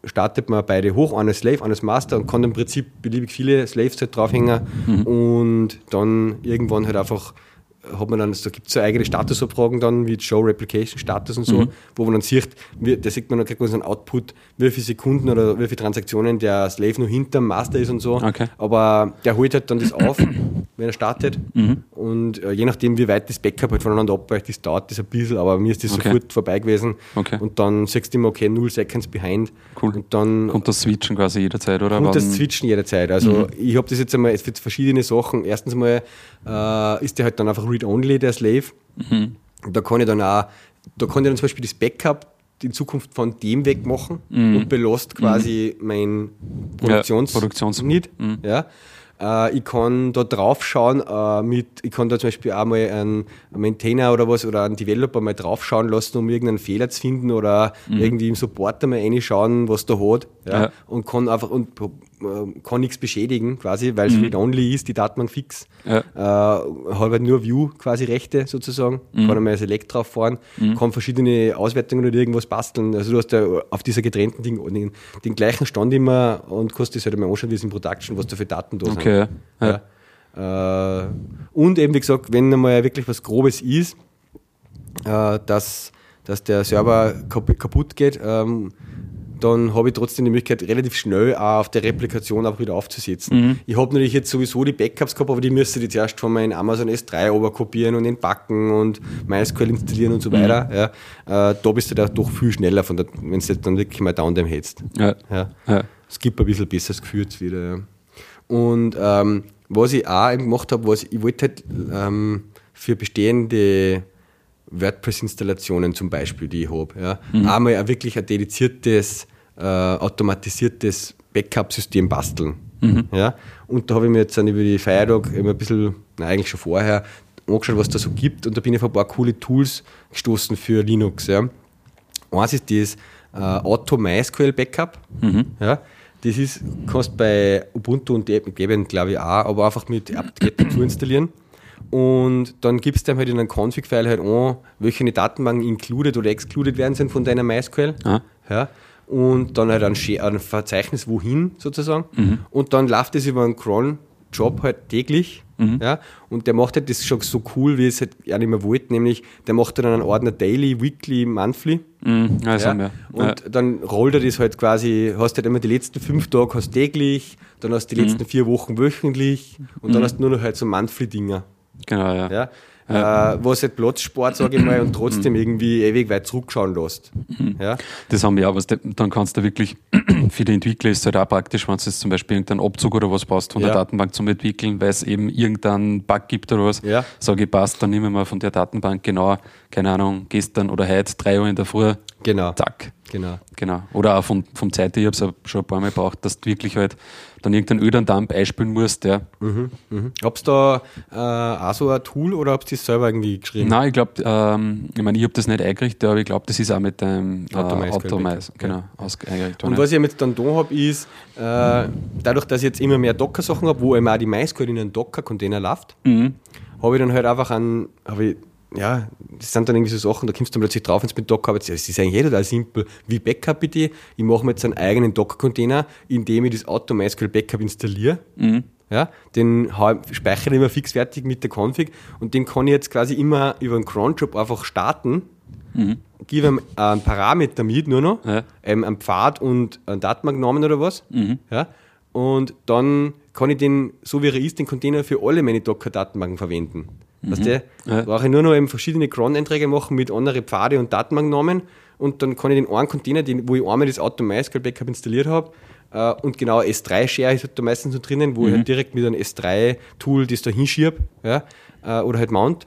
Speaker 1: startet man beide hoch, eines Slave, eines Master und kann im Prinzip beliebig viele Slaves halt draufhängen und dann irgendwann halt einfach hat man dann, da gibt es so eigene Statusabfragen dann, wie Show Replication Status und so, wo man dann sieht, wie, da sieht man dann, kriegt man so einen Output, wie viele Sekunden oder wie viele Transaktionen der Slave noch hinterm Master ist und so.
Speaker 2: Okay.
Speaker 1: Aber der holt halt dann das auf, wenn er startet. Und äh, je nachdem, wie weit das Backup halt voneinander abweicht, das dauert das ein bisschen, aber mir ist das
Speaker 2: Okay.
Speaker 1: sofort vorbei gewesen.
Speaker 2: Okay.
Speaker 1: Und dann sagst du immer, okay, 0 Seconds behind.
Speaker 2: Cool.
Speaker 1: Und dann
Speaker 2: Kommt das Switchen quasi jederzeit, oder?
Speaker 1: kommt das Switchen jederzeit. Also ich habe das jetzt einmal für verschiedene Sachen. Erstens mal äh, ist der halt dann einfach Read-Only, der Slave. Und da kann ich dann auch, da kann ich dann zum Beispiel das Backup in Zukunft von dem weg machen und belasst quasi mein Produktions,
Speaker 2: Produktions-
Speaker 1: nicht. Ja. Äh, ich kann da drauf schauen, äh, mit, ich kann da zum Beispiel auch mal einen, Maintainer oder was oder einen Developer mal drauf schauen lassen, um irgendeinen Fehler zu finden oder irgendwie im Supporter mal reinschauen, was der hat. Ja.
Speaker 2: Ja.
Speaker 1: Und kann einfach und äh, kann nichts beschädigen, quasi, weil es read-only ist, die Datenbank fix.
Speaker 2: Ja.
Speaker 1: Äh, hat halt nur View quasi Rechte sozusagen, kann einmal Select drauf fahren, kann verschiedene Auswertungen oder irgendwas basteln. Also du hast ja auf dieser getrennten Ding den, den gleichen Stand immer und kannst das halt einmal anschauen, wie es in Production, was da für Daten da sind.
Speaker 2: Okay. Ja.
Speaker 1: Ja. Äh, und eben, wie gesagt, wenn einmal wirklich was Grobes ist, äh, dass, dass der Server kap kaputt geht, ähm, dann habe ich trotzdem die Möglichkeit, relativ schnell auch auf der Replikation auch wieder aufzusetzen. Ich habe natürlich jetzt sowieso die Backups gehabt, aber die müsste ich jetzt erst von meinem Amazon S3 ober kopieren und entpacken und MySQL installieren und so weiter. Ja. Äh, da bist du da doch viel schneller, von der, wenn du dann wirklich mal Downtime hättest.
Speaker 2: Ja.
Speaker 1: Ja.
Speaker 2: Ja.
Speaker 1: Es gibt ein bisschen besseres Gefühl wieder. Ja. Und ähm, was ich auch eben gemacht habe, was ich wollte halt ähm, für bestehende WordPress-Installationen zum Beispiel, die ich habe, ja, einmal ein wirklich ein dediziertes, äh, automatisiertes Backup-System basteln. Ja. Und da habe ich mir jetzt dann über die Feiertag immer ein bisschen, na, eigentlich schon vorher, angeschaut, was da so gibt. Und da bin ich auf ein paar coole Tools gestoßen für Linux. Ja. Eins ist das äh, Auto MySQL Backup. Ja, das ist, kannst bei Ubuntu und Debian, glaube ich, auch, aber einfach mit apt-get dazu installieren. Und dann gibst du halt in einem Config-File halt an, welche Datenbanken included oder excluded werden sind von deiner MySQL.
Speaker 2: Ah.
Speaker 1: Ja. Und dann halt ein, ein Verzeichnis wohin sozusagen. Und dann läuft das über einen cron Job halt täglich Mhm. Ja, und der macht halt das schon so cool, wie es halt ja nicht mehr wollte, nämlich der macht dann einen Ordner Daily, Weekly, Monthly.
Speaker 2: Mhm, also
Speaker 1: ja, und ja. dann rollt er das halt quasi, hast halt immer die letzten fünf Tage hast täglich, dann hast du die mhm. letzten vier Wochen wöchentlich und dann mhm. hast du nur noch halt so Monthly-Dinger.
Speaker 2: Genau, ja.
Speaker 1: ja? Ja. Äh, was halt Platzsport, sage ich mal, und trotzdem irgendwie ewig weit zurückschauen lässt.
Speaker 2: Mhm. Ja? Das haben wir auch, was dann kannst du wirklich, für die Entwickler ist es halt auch praktisch, wenn du jetzt zum Beispiel irgendeinen Abzug oder was brauchst von ja. der Datenbank zum Entwickeln, weil es eben irgendeinen Bug gibt oder was,
Speaker 1: ja.
Speaker 2: sage ich, passt, dann nehmen wir mal von der Datenbank genau, keine Ahnung, gestern oder heute, drei Uhr in der Früh,
Speaker 1: genau.
Speaker 2: zack.
Speaker 1: Genau.
Speaker 2: genau. Oder auch vom, vom Zeit, ich habe es schon ein paar Mal gebraucht, dass du wirklich halt dann irgendeinen ödern Dump einspielen musst. Ja.
Speaker 1: Mhm, mhm. Hab's da äh, auch so ein Tool oder habt ihr das selber irgendwie geschrieben?
Speaker 2: Nein, ich glaube, ähm, ich meine, ich habe das nicht eingerichtet, aber ich glaube, das ist auch mit dem äh,
Speaker 1: Automais
Speaker 2: genau, ja.
Speaker 1: eingerichtet. Und was ich jetzt dann da habe, ist, äh, dadurch, dass ich jetzt immer mehr Docker-Sachen habe, wo eben auch die MySQL in einen Docker-Container läuft,
Speaker 2: mhm.
Speaker 1: habe ich dann halt einfach an, ich ja, das sind dann irgendwie so Sachen, da kommst du dann plötzlich drauf, wenn du mit Docker arbeitest. Es ist eigentlich eh total simpel. Wie Backup bitte? Ich mache mir jetzt einen eigenen Docker-Container, in dem ich das Auto MySQL Backup installiere.
Speaker 2: Mhm.
Speaker 1: Ja, den speichere ich immer fixfertig mit der Config und den kann ich jetzt quasi immer über einen Cronjob einfach starten.
Speaker 2: Mhm.
Speaker 1: Gebe ihm einen Parameter mit, nur noch,
Speaker 2: ja.
Speaker 1: ähm, einen Pfad und einen Datenbanknamen oder was.
Speaker 2: Mhm.
Speaker 1: Ja, und dann kann ich den, so wie er ist, den Container für alle meine Docker-Datenbanken verwenden. Mhm. Weißt du, ja. brauche ich nur noch eben verschiedene Cron-Einträge machen mit anderen Pfade und Datenbanknamen und dann kann ich den einen Container, den, wo ich einmal das Auto MySQL Backup installiert habe, äh, und genau S3-Share ist halt da meistens so drinnen, wo mhm. ich halt direkt mit einem S3-Tool das da hinschiebe, ja, äh, oder halt mount,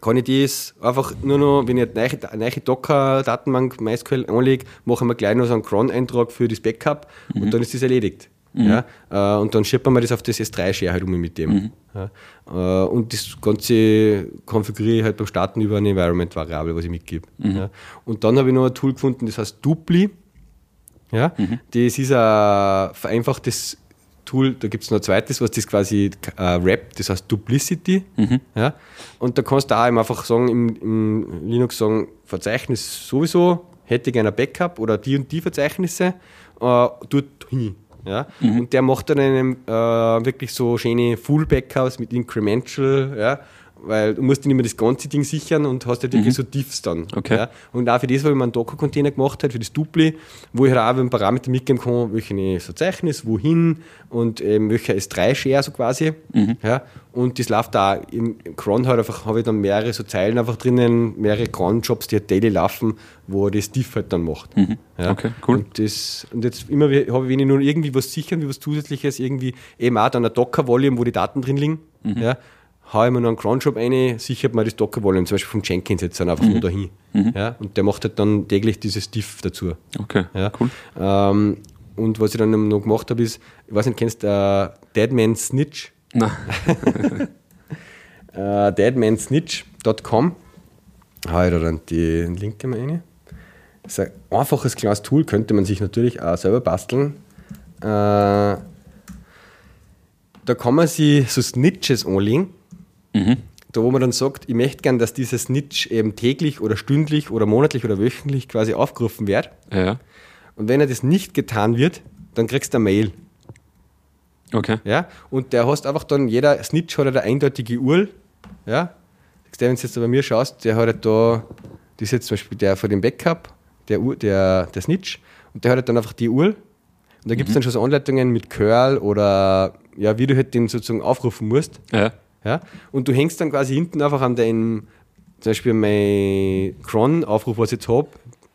Speaker 1: kann ich das einfach nur noch, wenn ich eine neue, neue Docker-Datenbank MySQL anlege, mache ich mir gleich noch so einen Cron-Eintrag für das Backup mhm. und dann ist das erledigt. Mhm. Ja, äh, und dann schieben wir das auf das S3-Share halt um mit dem. Mhm. Ja, äh, und das Ganze konfiguriere ich halt beim Starten über eine Environment-Variable, was ich mitgebe.
Speaker 2: Mhm.
Speaker 1: Ja. Und dann habe ich noch ein Tool gefunden, das heißt Dupli. Ja,
Speaker 2: mhm.
Speaker 1: Das ist ein vereinfachtes Tool, da gibt es noch ein zweites, was das quasi äh, rappt, das heißt Duplicity.
Speaker 2: Mhm.
Speaker 1: Ja, und da kannst du auch einfach sagen, im, im Linux sagen, Verzeichnis sowieso, hätte ich gerne ein Backup oder die und die Verzeichnisse, äh, dort hin. Ja? Mhm. Und der macht dann einem äh, wirklich so schöne Full-Backups mit Incremental, ja? Weil du musst nicht immer das ganze Ding sichern und hast halt wirklich mhm. so Diffs dann.
Speaker 2: Okay.
Speaker 1: Ja? Und auch für das habe ich mir einen Docker-Container gemacht, halt für das Dupli, wo ich halt auch einen Parameter mitgeben kann, welche Verzeichnis, wohin und ähm, welcher S3-Share so quasi.
Speaker 2: Mhm.
Speaker 1: Ja? Und das läuft da im, im Cron halt einfach, habe ich dann mehrere so Zeilen einfach drinnen, mehrere Cron-Jobs, die halt daily laufen, wo das Diff halt dann macht.
Speaker 2: Mhm.
Speaker 1: Ja?
Speaker 2: Okay, cool.
Speaker 1: Und, das, und jetzt immer habe ich, wenn ich nur irgendwie was sichern, wie was Zusätzliches, irgendwie eben auch dann ein Docker-Volume, wo die Daten drin liegen,
Speaker 2: mhm.
Speaker 1: ja? Haue ich mir noch einen Cronjob rein, sichert mir das Docker-Volume, zum Beispiel vom Jenkins jetzt dann einfach mhm. nur dahin.
Speaker 2: Mhm.
Speaker 1: Ja? Und der macht halt dann täglich dieses Diff dazu.
Speaker 2: Okay,
Speaker 1: ja?
Speaker 2: cool.
Speaker 1: Ähm, und was ich dann noch gemacht habe, ist, ich weiß nicht, kennst du uh, Deadman Snitch?
Speaker 2: Nein.
Speaker 1: uh, deadmansnitch.com habe ich da dann den Link mal rein. Das ist ein einfaches kleines Tool, könnte man sich natürlich auch selber basteln. Äh, da kann man sich so Snitches anlegen.
Speaker 2: Mhm.
Speaker 1: Da, wo man dann sagt, ich möchte gern, dass dieser Snitch eben täglich oder stündlich oder monatlich oder wöchentlich quasi aufgerufen wird.
Speaker 2: Ja.
Speaker 1: Und wenn er das nicht getan wird, dann kriegst du eine Mail.
Speaker 2: Okay.
Speaker 1: Ja? Und der hast einfach dann, jeder Snitch hat eine eindeutige URL. Ja? Wenn du jetzt bei mir schaust, der hat halt da, das ist jetzt zum Beispiel der von dem Backup, der, der, der Snitch, und der hat halt dann einfach die URL. Und da gibt es mhm. dann schon so Anleitungen mit Curl oder ja, wie du halt den sozusagen aufrufen musst.
Speaker 2: Ja.
Speaker 1: Ja? Und du hängst dann quasi hinten einfach an deinem, zum Beispiel mein Cron-Aufruf, was ich jetzt habe,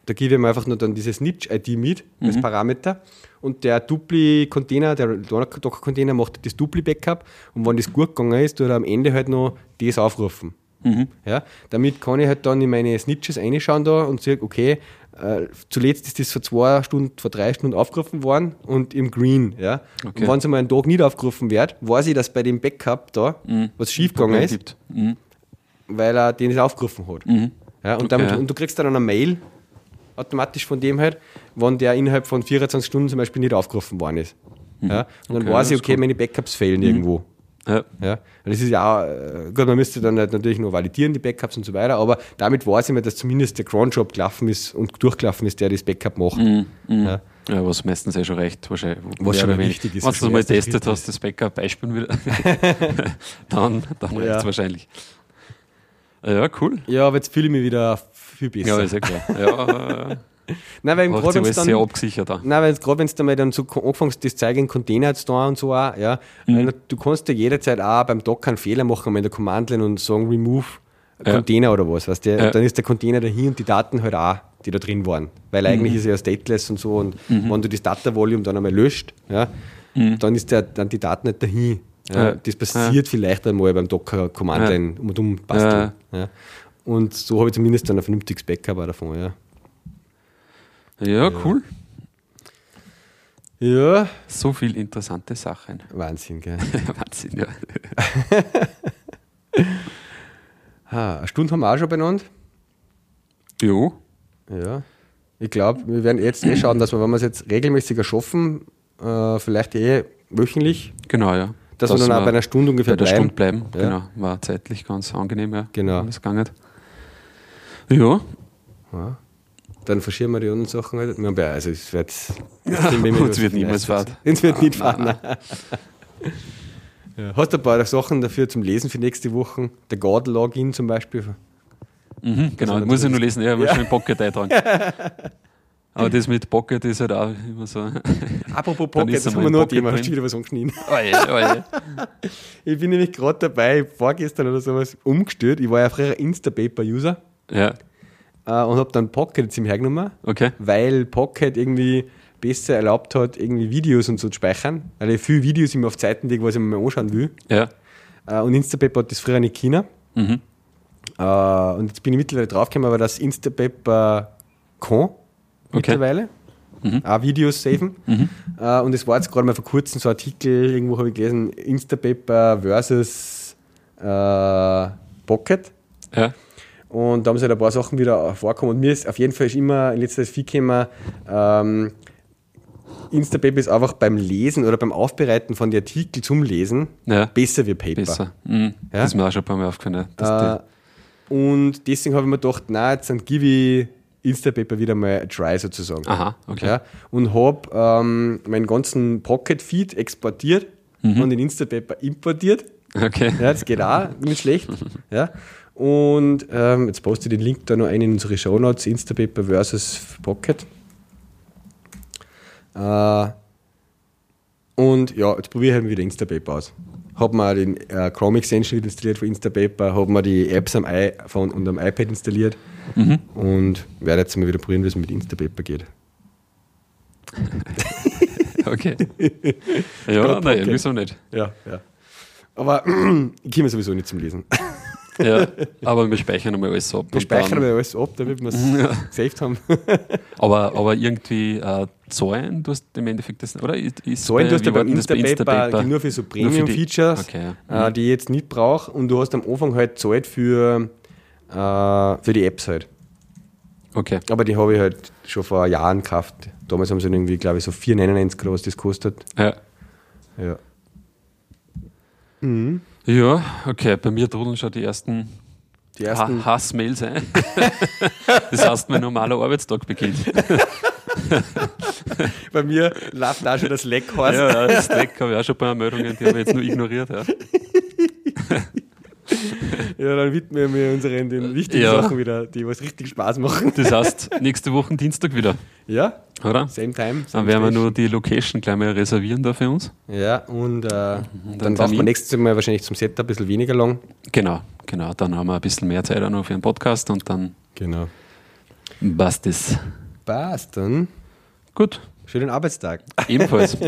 Speaker 1: da gebe ich mir einfach nur dann diese Snitch-ID mit als
Speaker 2: Mhm.
Speaker 1: Parameter und der Dupli-Container, der Docker-Container macht das Dupli-Backup und wenn das gut gegangen ist, tut er am Ende halt noch das aufrufen.
Speaker 2: Mhm.
Speaker 1: Ja? Damit kann ich halt dann in meine Snitches reinschauen da und sage, okay, äh, zuletzt ist das vor zwei Stunden, vor drei Stunden aufgerufen worden und im Green. Ja?
Speaker 2: Okay.
Speaker 1: Und wenn es einmal einen Tag nicht aufgerufen wird, weiß ich, dass bei dem Backup da
Speaker 2: Mhm.
Speaker 1: was schiefgegangen ist.
Speaker 2: Mhm.
Speaker 1: weil er den nicht aufgerufen hat.
Speaker 2: Mhm.
Speaker 1: Ja, und,
Speaker 2: Okay,
Speaker 1: damit, und du kriegst dann eine Mail automatisch von dem halt, wenn der innerhalb von 24 Stunden zum Beispiel nicht aufgerufen worden ist. Ja, und dann
Speaker 2: Okay,
Speaker 1: weiß ich, okay, meine Backups fehlen irgendwo.
Speaker 2: Ja.
Speaker 1: Ja, das ist ja auch, äh, gut, man müsste dann halt natürlich noch validieren, die Backups und so weiter, aber damit weiß ich mir, dass zumindest der Cron-Job gelaufen ist und durchgelaufen ist, der das Backup macht.
Speaker 2: Mhm. Mhm.
Speaker 1: Ja.
Speaker 2: Ja, was meistens eh schon recht wahrscheinlich.
Speaker 1: Was schon wichtig ist.
Speaker 2: Wenn du mal testet hast, das Backup Beispiel wieder, dann, dann ja. reicht es wahrscheinlich. Ja, cool.
Speaker 1: Ja, aber jetzt fühle ich mich wieder viel besser.
Speaker 2: Ja, ist ja klar. Ja,
Speaker 1: Nein, weil gerade wenn es dann,
Speaker 2: sehr abgesichert auch.
Speaker 1: Nein, weil gerade wenn du mal dann so anfängst, das Zeug in Container zu tun und so auch, ja, mhm. du kannst ja jederzeit auch beim Docker einen Fehler machen, in der Command-Line und sagen, remove ja. Container oder was, weißt du, ja. dann ist der Container dahin und die Daten halt auch, die da drin waren, weil mhm. eigentlich ist er ja stateless und so und mhm. wenn du das Data-Volume dann einmal löscht, ja, mhm. dann ist der, dann die Daten nicht dahin. Ja, das passiert vielleicht einmal beim Docker Command-Line um und um basteln. Ja. Und so habe ich zumindest dann ein vernünftiges Backup davon, ja.
Speaker 2: Ja, cool.
Speaker 1: Ja.
Speaker 2: So viele interessante Sachen.
Speaker 1: Wahnsinn, gell?
Speaker 2: Wahnsinn, ja.
Speaker 1: ha, eine Stunde haben wir auch schon benannt.
Speaker 2: Jo.
Speaker 1: Ja. Ich glaube, wir werden jetzt eh schauen, dass wir, wenn wir es jetzt regelmäßiger schaffen, äh, vielleicht eh wöchentlich.
Speaker 2: Genau, ja.
Speaker 1: Dass, dass wir dann auch bei einer Stunde ungefähr
Speaker 2: bei bleiben. Stunde bleiben. Ja. Genau, war zeitlich ganz angenehm, ja.
Speaker 1: Genau.
Speaker 2: Das gegangen. Ja.
Speaker 1: ja dann verschieben wir die anderen Sachen halt. Wir haben ja, also es wird,
Speaker 2: ja, es wird niemals fahren.
Speaker 1: Es wird nicht fahren. Ja. Hast du ein paar Sachen dafür zum Lesen für nächste Woche? Der God-Login zum Beispiel.
Speaker 2: Mhm, genau, muss ich nur lesen. Ja, ich muss ja. schon ein Pocket eintragen. Aber das mit Pocket ist halt auch immer so.
Speaker 1: Apropos Pocket, das haben wir noch Thema. Hast du wieder was angeschnitten?
Speaker 2: Oje, oje.
Speaker 1: Ich bin nämlich gerade dabei, vorgestern oder sowas, umgestellt. Ich war ja früher Instapaper-User.
Speaker 2: Ja
Speaker 1: und habe dann Pocket jetzt im hergenommen,
Speaker 2: okay.
Speaker 1: weil Pocket irgendwie besser erlaubt hat, irgendwie Videos und so zu speichern, weil ich viele Videos immer auf Zeiten lege, was ich mir mal anschauen will.
Speaker 2: Ja.
Speaker 1: Äh, und Instapaper hat das früher nicht China.
Speaker 2: Mhm.
Speaker 1: Äh, und jetzt bin ich mittlerweile draufgekommen, aber das Instapaper kann okay. mittlerweile. Mhm. Auch Videos saven. Mhm. Und es war jetzt gerade mal vor kurzem so ein Artikel, irgendwo habe ich gelesen, Instapaper versus uh, Pocket.
Speaker 2: Ja.
Speaker 1: Und da haben sich halt ein paar Sachen wieder vorkommen. Und mir ist auf jeden Fall ist immer in letzter Zeit viel gekommen, ähm, Instapaper ist einfach beim Lesen oder beim Aufbereiten von den Artikeln zum Lesen
Speaker 2: ja.
Speaker 1: besser wie Paper.
Speaker 2: Besser. Mhm. Ja? Das ist mir auch schon ein paar Mal aufgefallen.
Speaker 1: Äh, und deswegen habe ich mir gedacht, na, jetzt dann gebe ich Instapaper wieder mal ein Try sozusagen.
Speaker 2: Aha, okay.
Speaker 1: Ja? Und habe ähm, meinen ganzen Pocket-Feed exportiert mhm. und in Instapaper importiert.
Speaker 2: Okay.
Speaker 1: Ja, das geht auch nicht schlecht. ja. Und ähm, jetzt poste ich den Link da noch ein in unsere Show Notes: Instapaper versus Pocket. Äh, und ja, jetzt probiere ich halt wieder Instapaper aus. Habe mir den äh, Chrome Extension installiert für Instapaper, habe mir die Apps am iPhone und am iPad installiert mhm. und werde jetzt mal wieder probieren, wie es mit Instapaper geht.
Speaker 2: okay. ja, nein, wieso nicht?
Speaker 1: Ja, ja. Aber ich komme sowieso nicht zum Lesen.
Speaker 2: Ja, aber wir speichern einmal alles ab.
Speaker 1: Wir speichern einmal alles ab, damit wir es ja. gesaved haben.
Speaker 2: aber, aber irgendwie äh, zahlen, du hast im Endeffekt das, oder?
Speaker 1: Ist zahlen, du hast ja beim Instapaper nur für so Premium-Features,
Speaker 2: okay,
Speaker 1: ja. äh, die ich jetzt nicht brauche und du hast am Anfang halt zahlt für, äh, für die Apps halt.
Speaker 2: Okay.
Speaker 1: Aber die habe ich halt schon vor Jahren gekauft. Damals haben sie irgendwie, glaube ich, so 4,99 oder was das kostet.
Speaker 2: Ja.
Speaker 1: Ja.
Speaker 2: Mhm. Ja, okay, bei mir trudeln schon die ersten,
Speaker 1: die ersten
Speaker 2: ha Hassmails ein. das heißt, mein normaler Arbeitstag beginnt.
Speaker 1: bei mir läuft auch schon das Leck heiß.
Speaker 2: Ja, das Leck habe ich auch schon ein paar Meldungen, die habe ich jetzt nur ignoriert. Ja.
Speaker 1: ja, dann widmen wir unseren den wichtigen ja. Sachen wieder, die was richtig Spaß machen.
Speaker 2: Das heißt, nächste Woche Dienstag wieder.
Speaker 1: Ja.
Speaker 2: Oder?
Speaker 1: Same time. Same
Speaker 2: dann werden wir nur die Location gleich mal reservieren da für uns.
Speaker 1: Ja, und äh, dann, dann braucht man nächstes Mal wahrscheinlich zum Set ein bisschen weniger lang.
Speaker 2: Genau, genau. Dann haben wir ein bisschen mehr Zeit auch noch für einen Podcast und dann
Speaker 1: genau.
Speaker 2: passt es.
Speaker 1: Passt dann.
Speaker 2: Gut.
Speaker 1: Schönen Arbeitstag.
Speaker 2: Ebenfalls.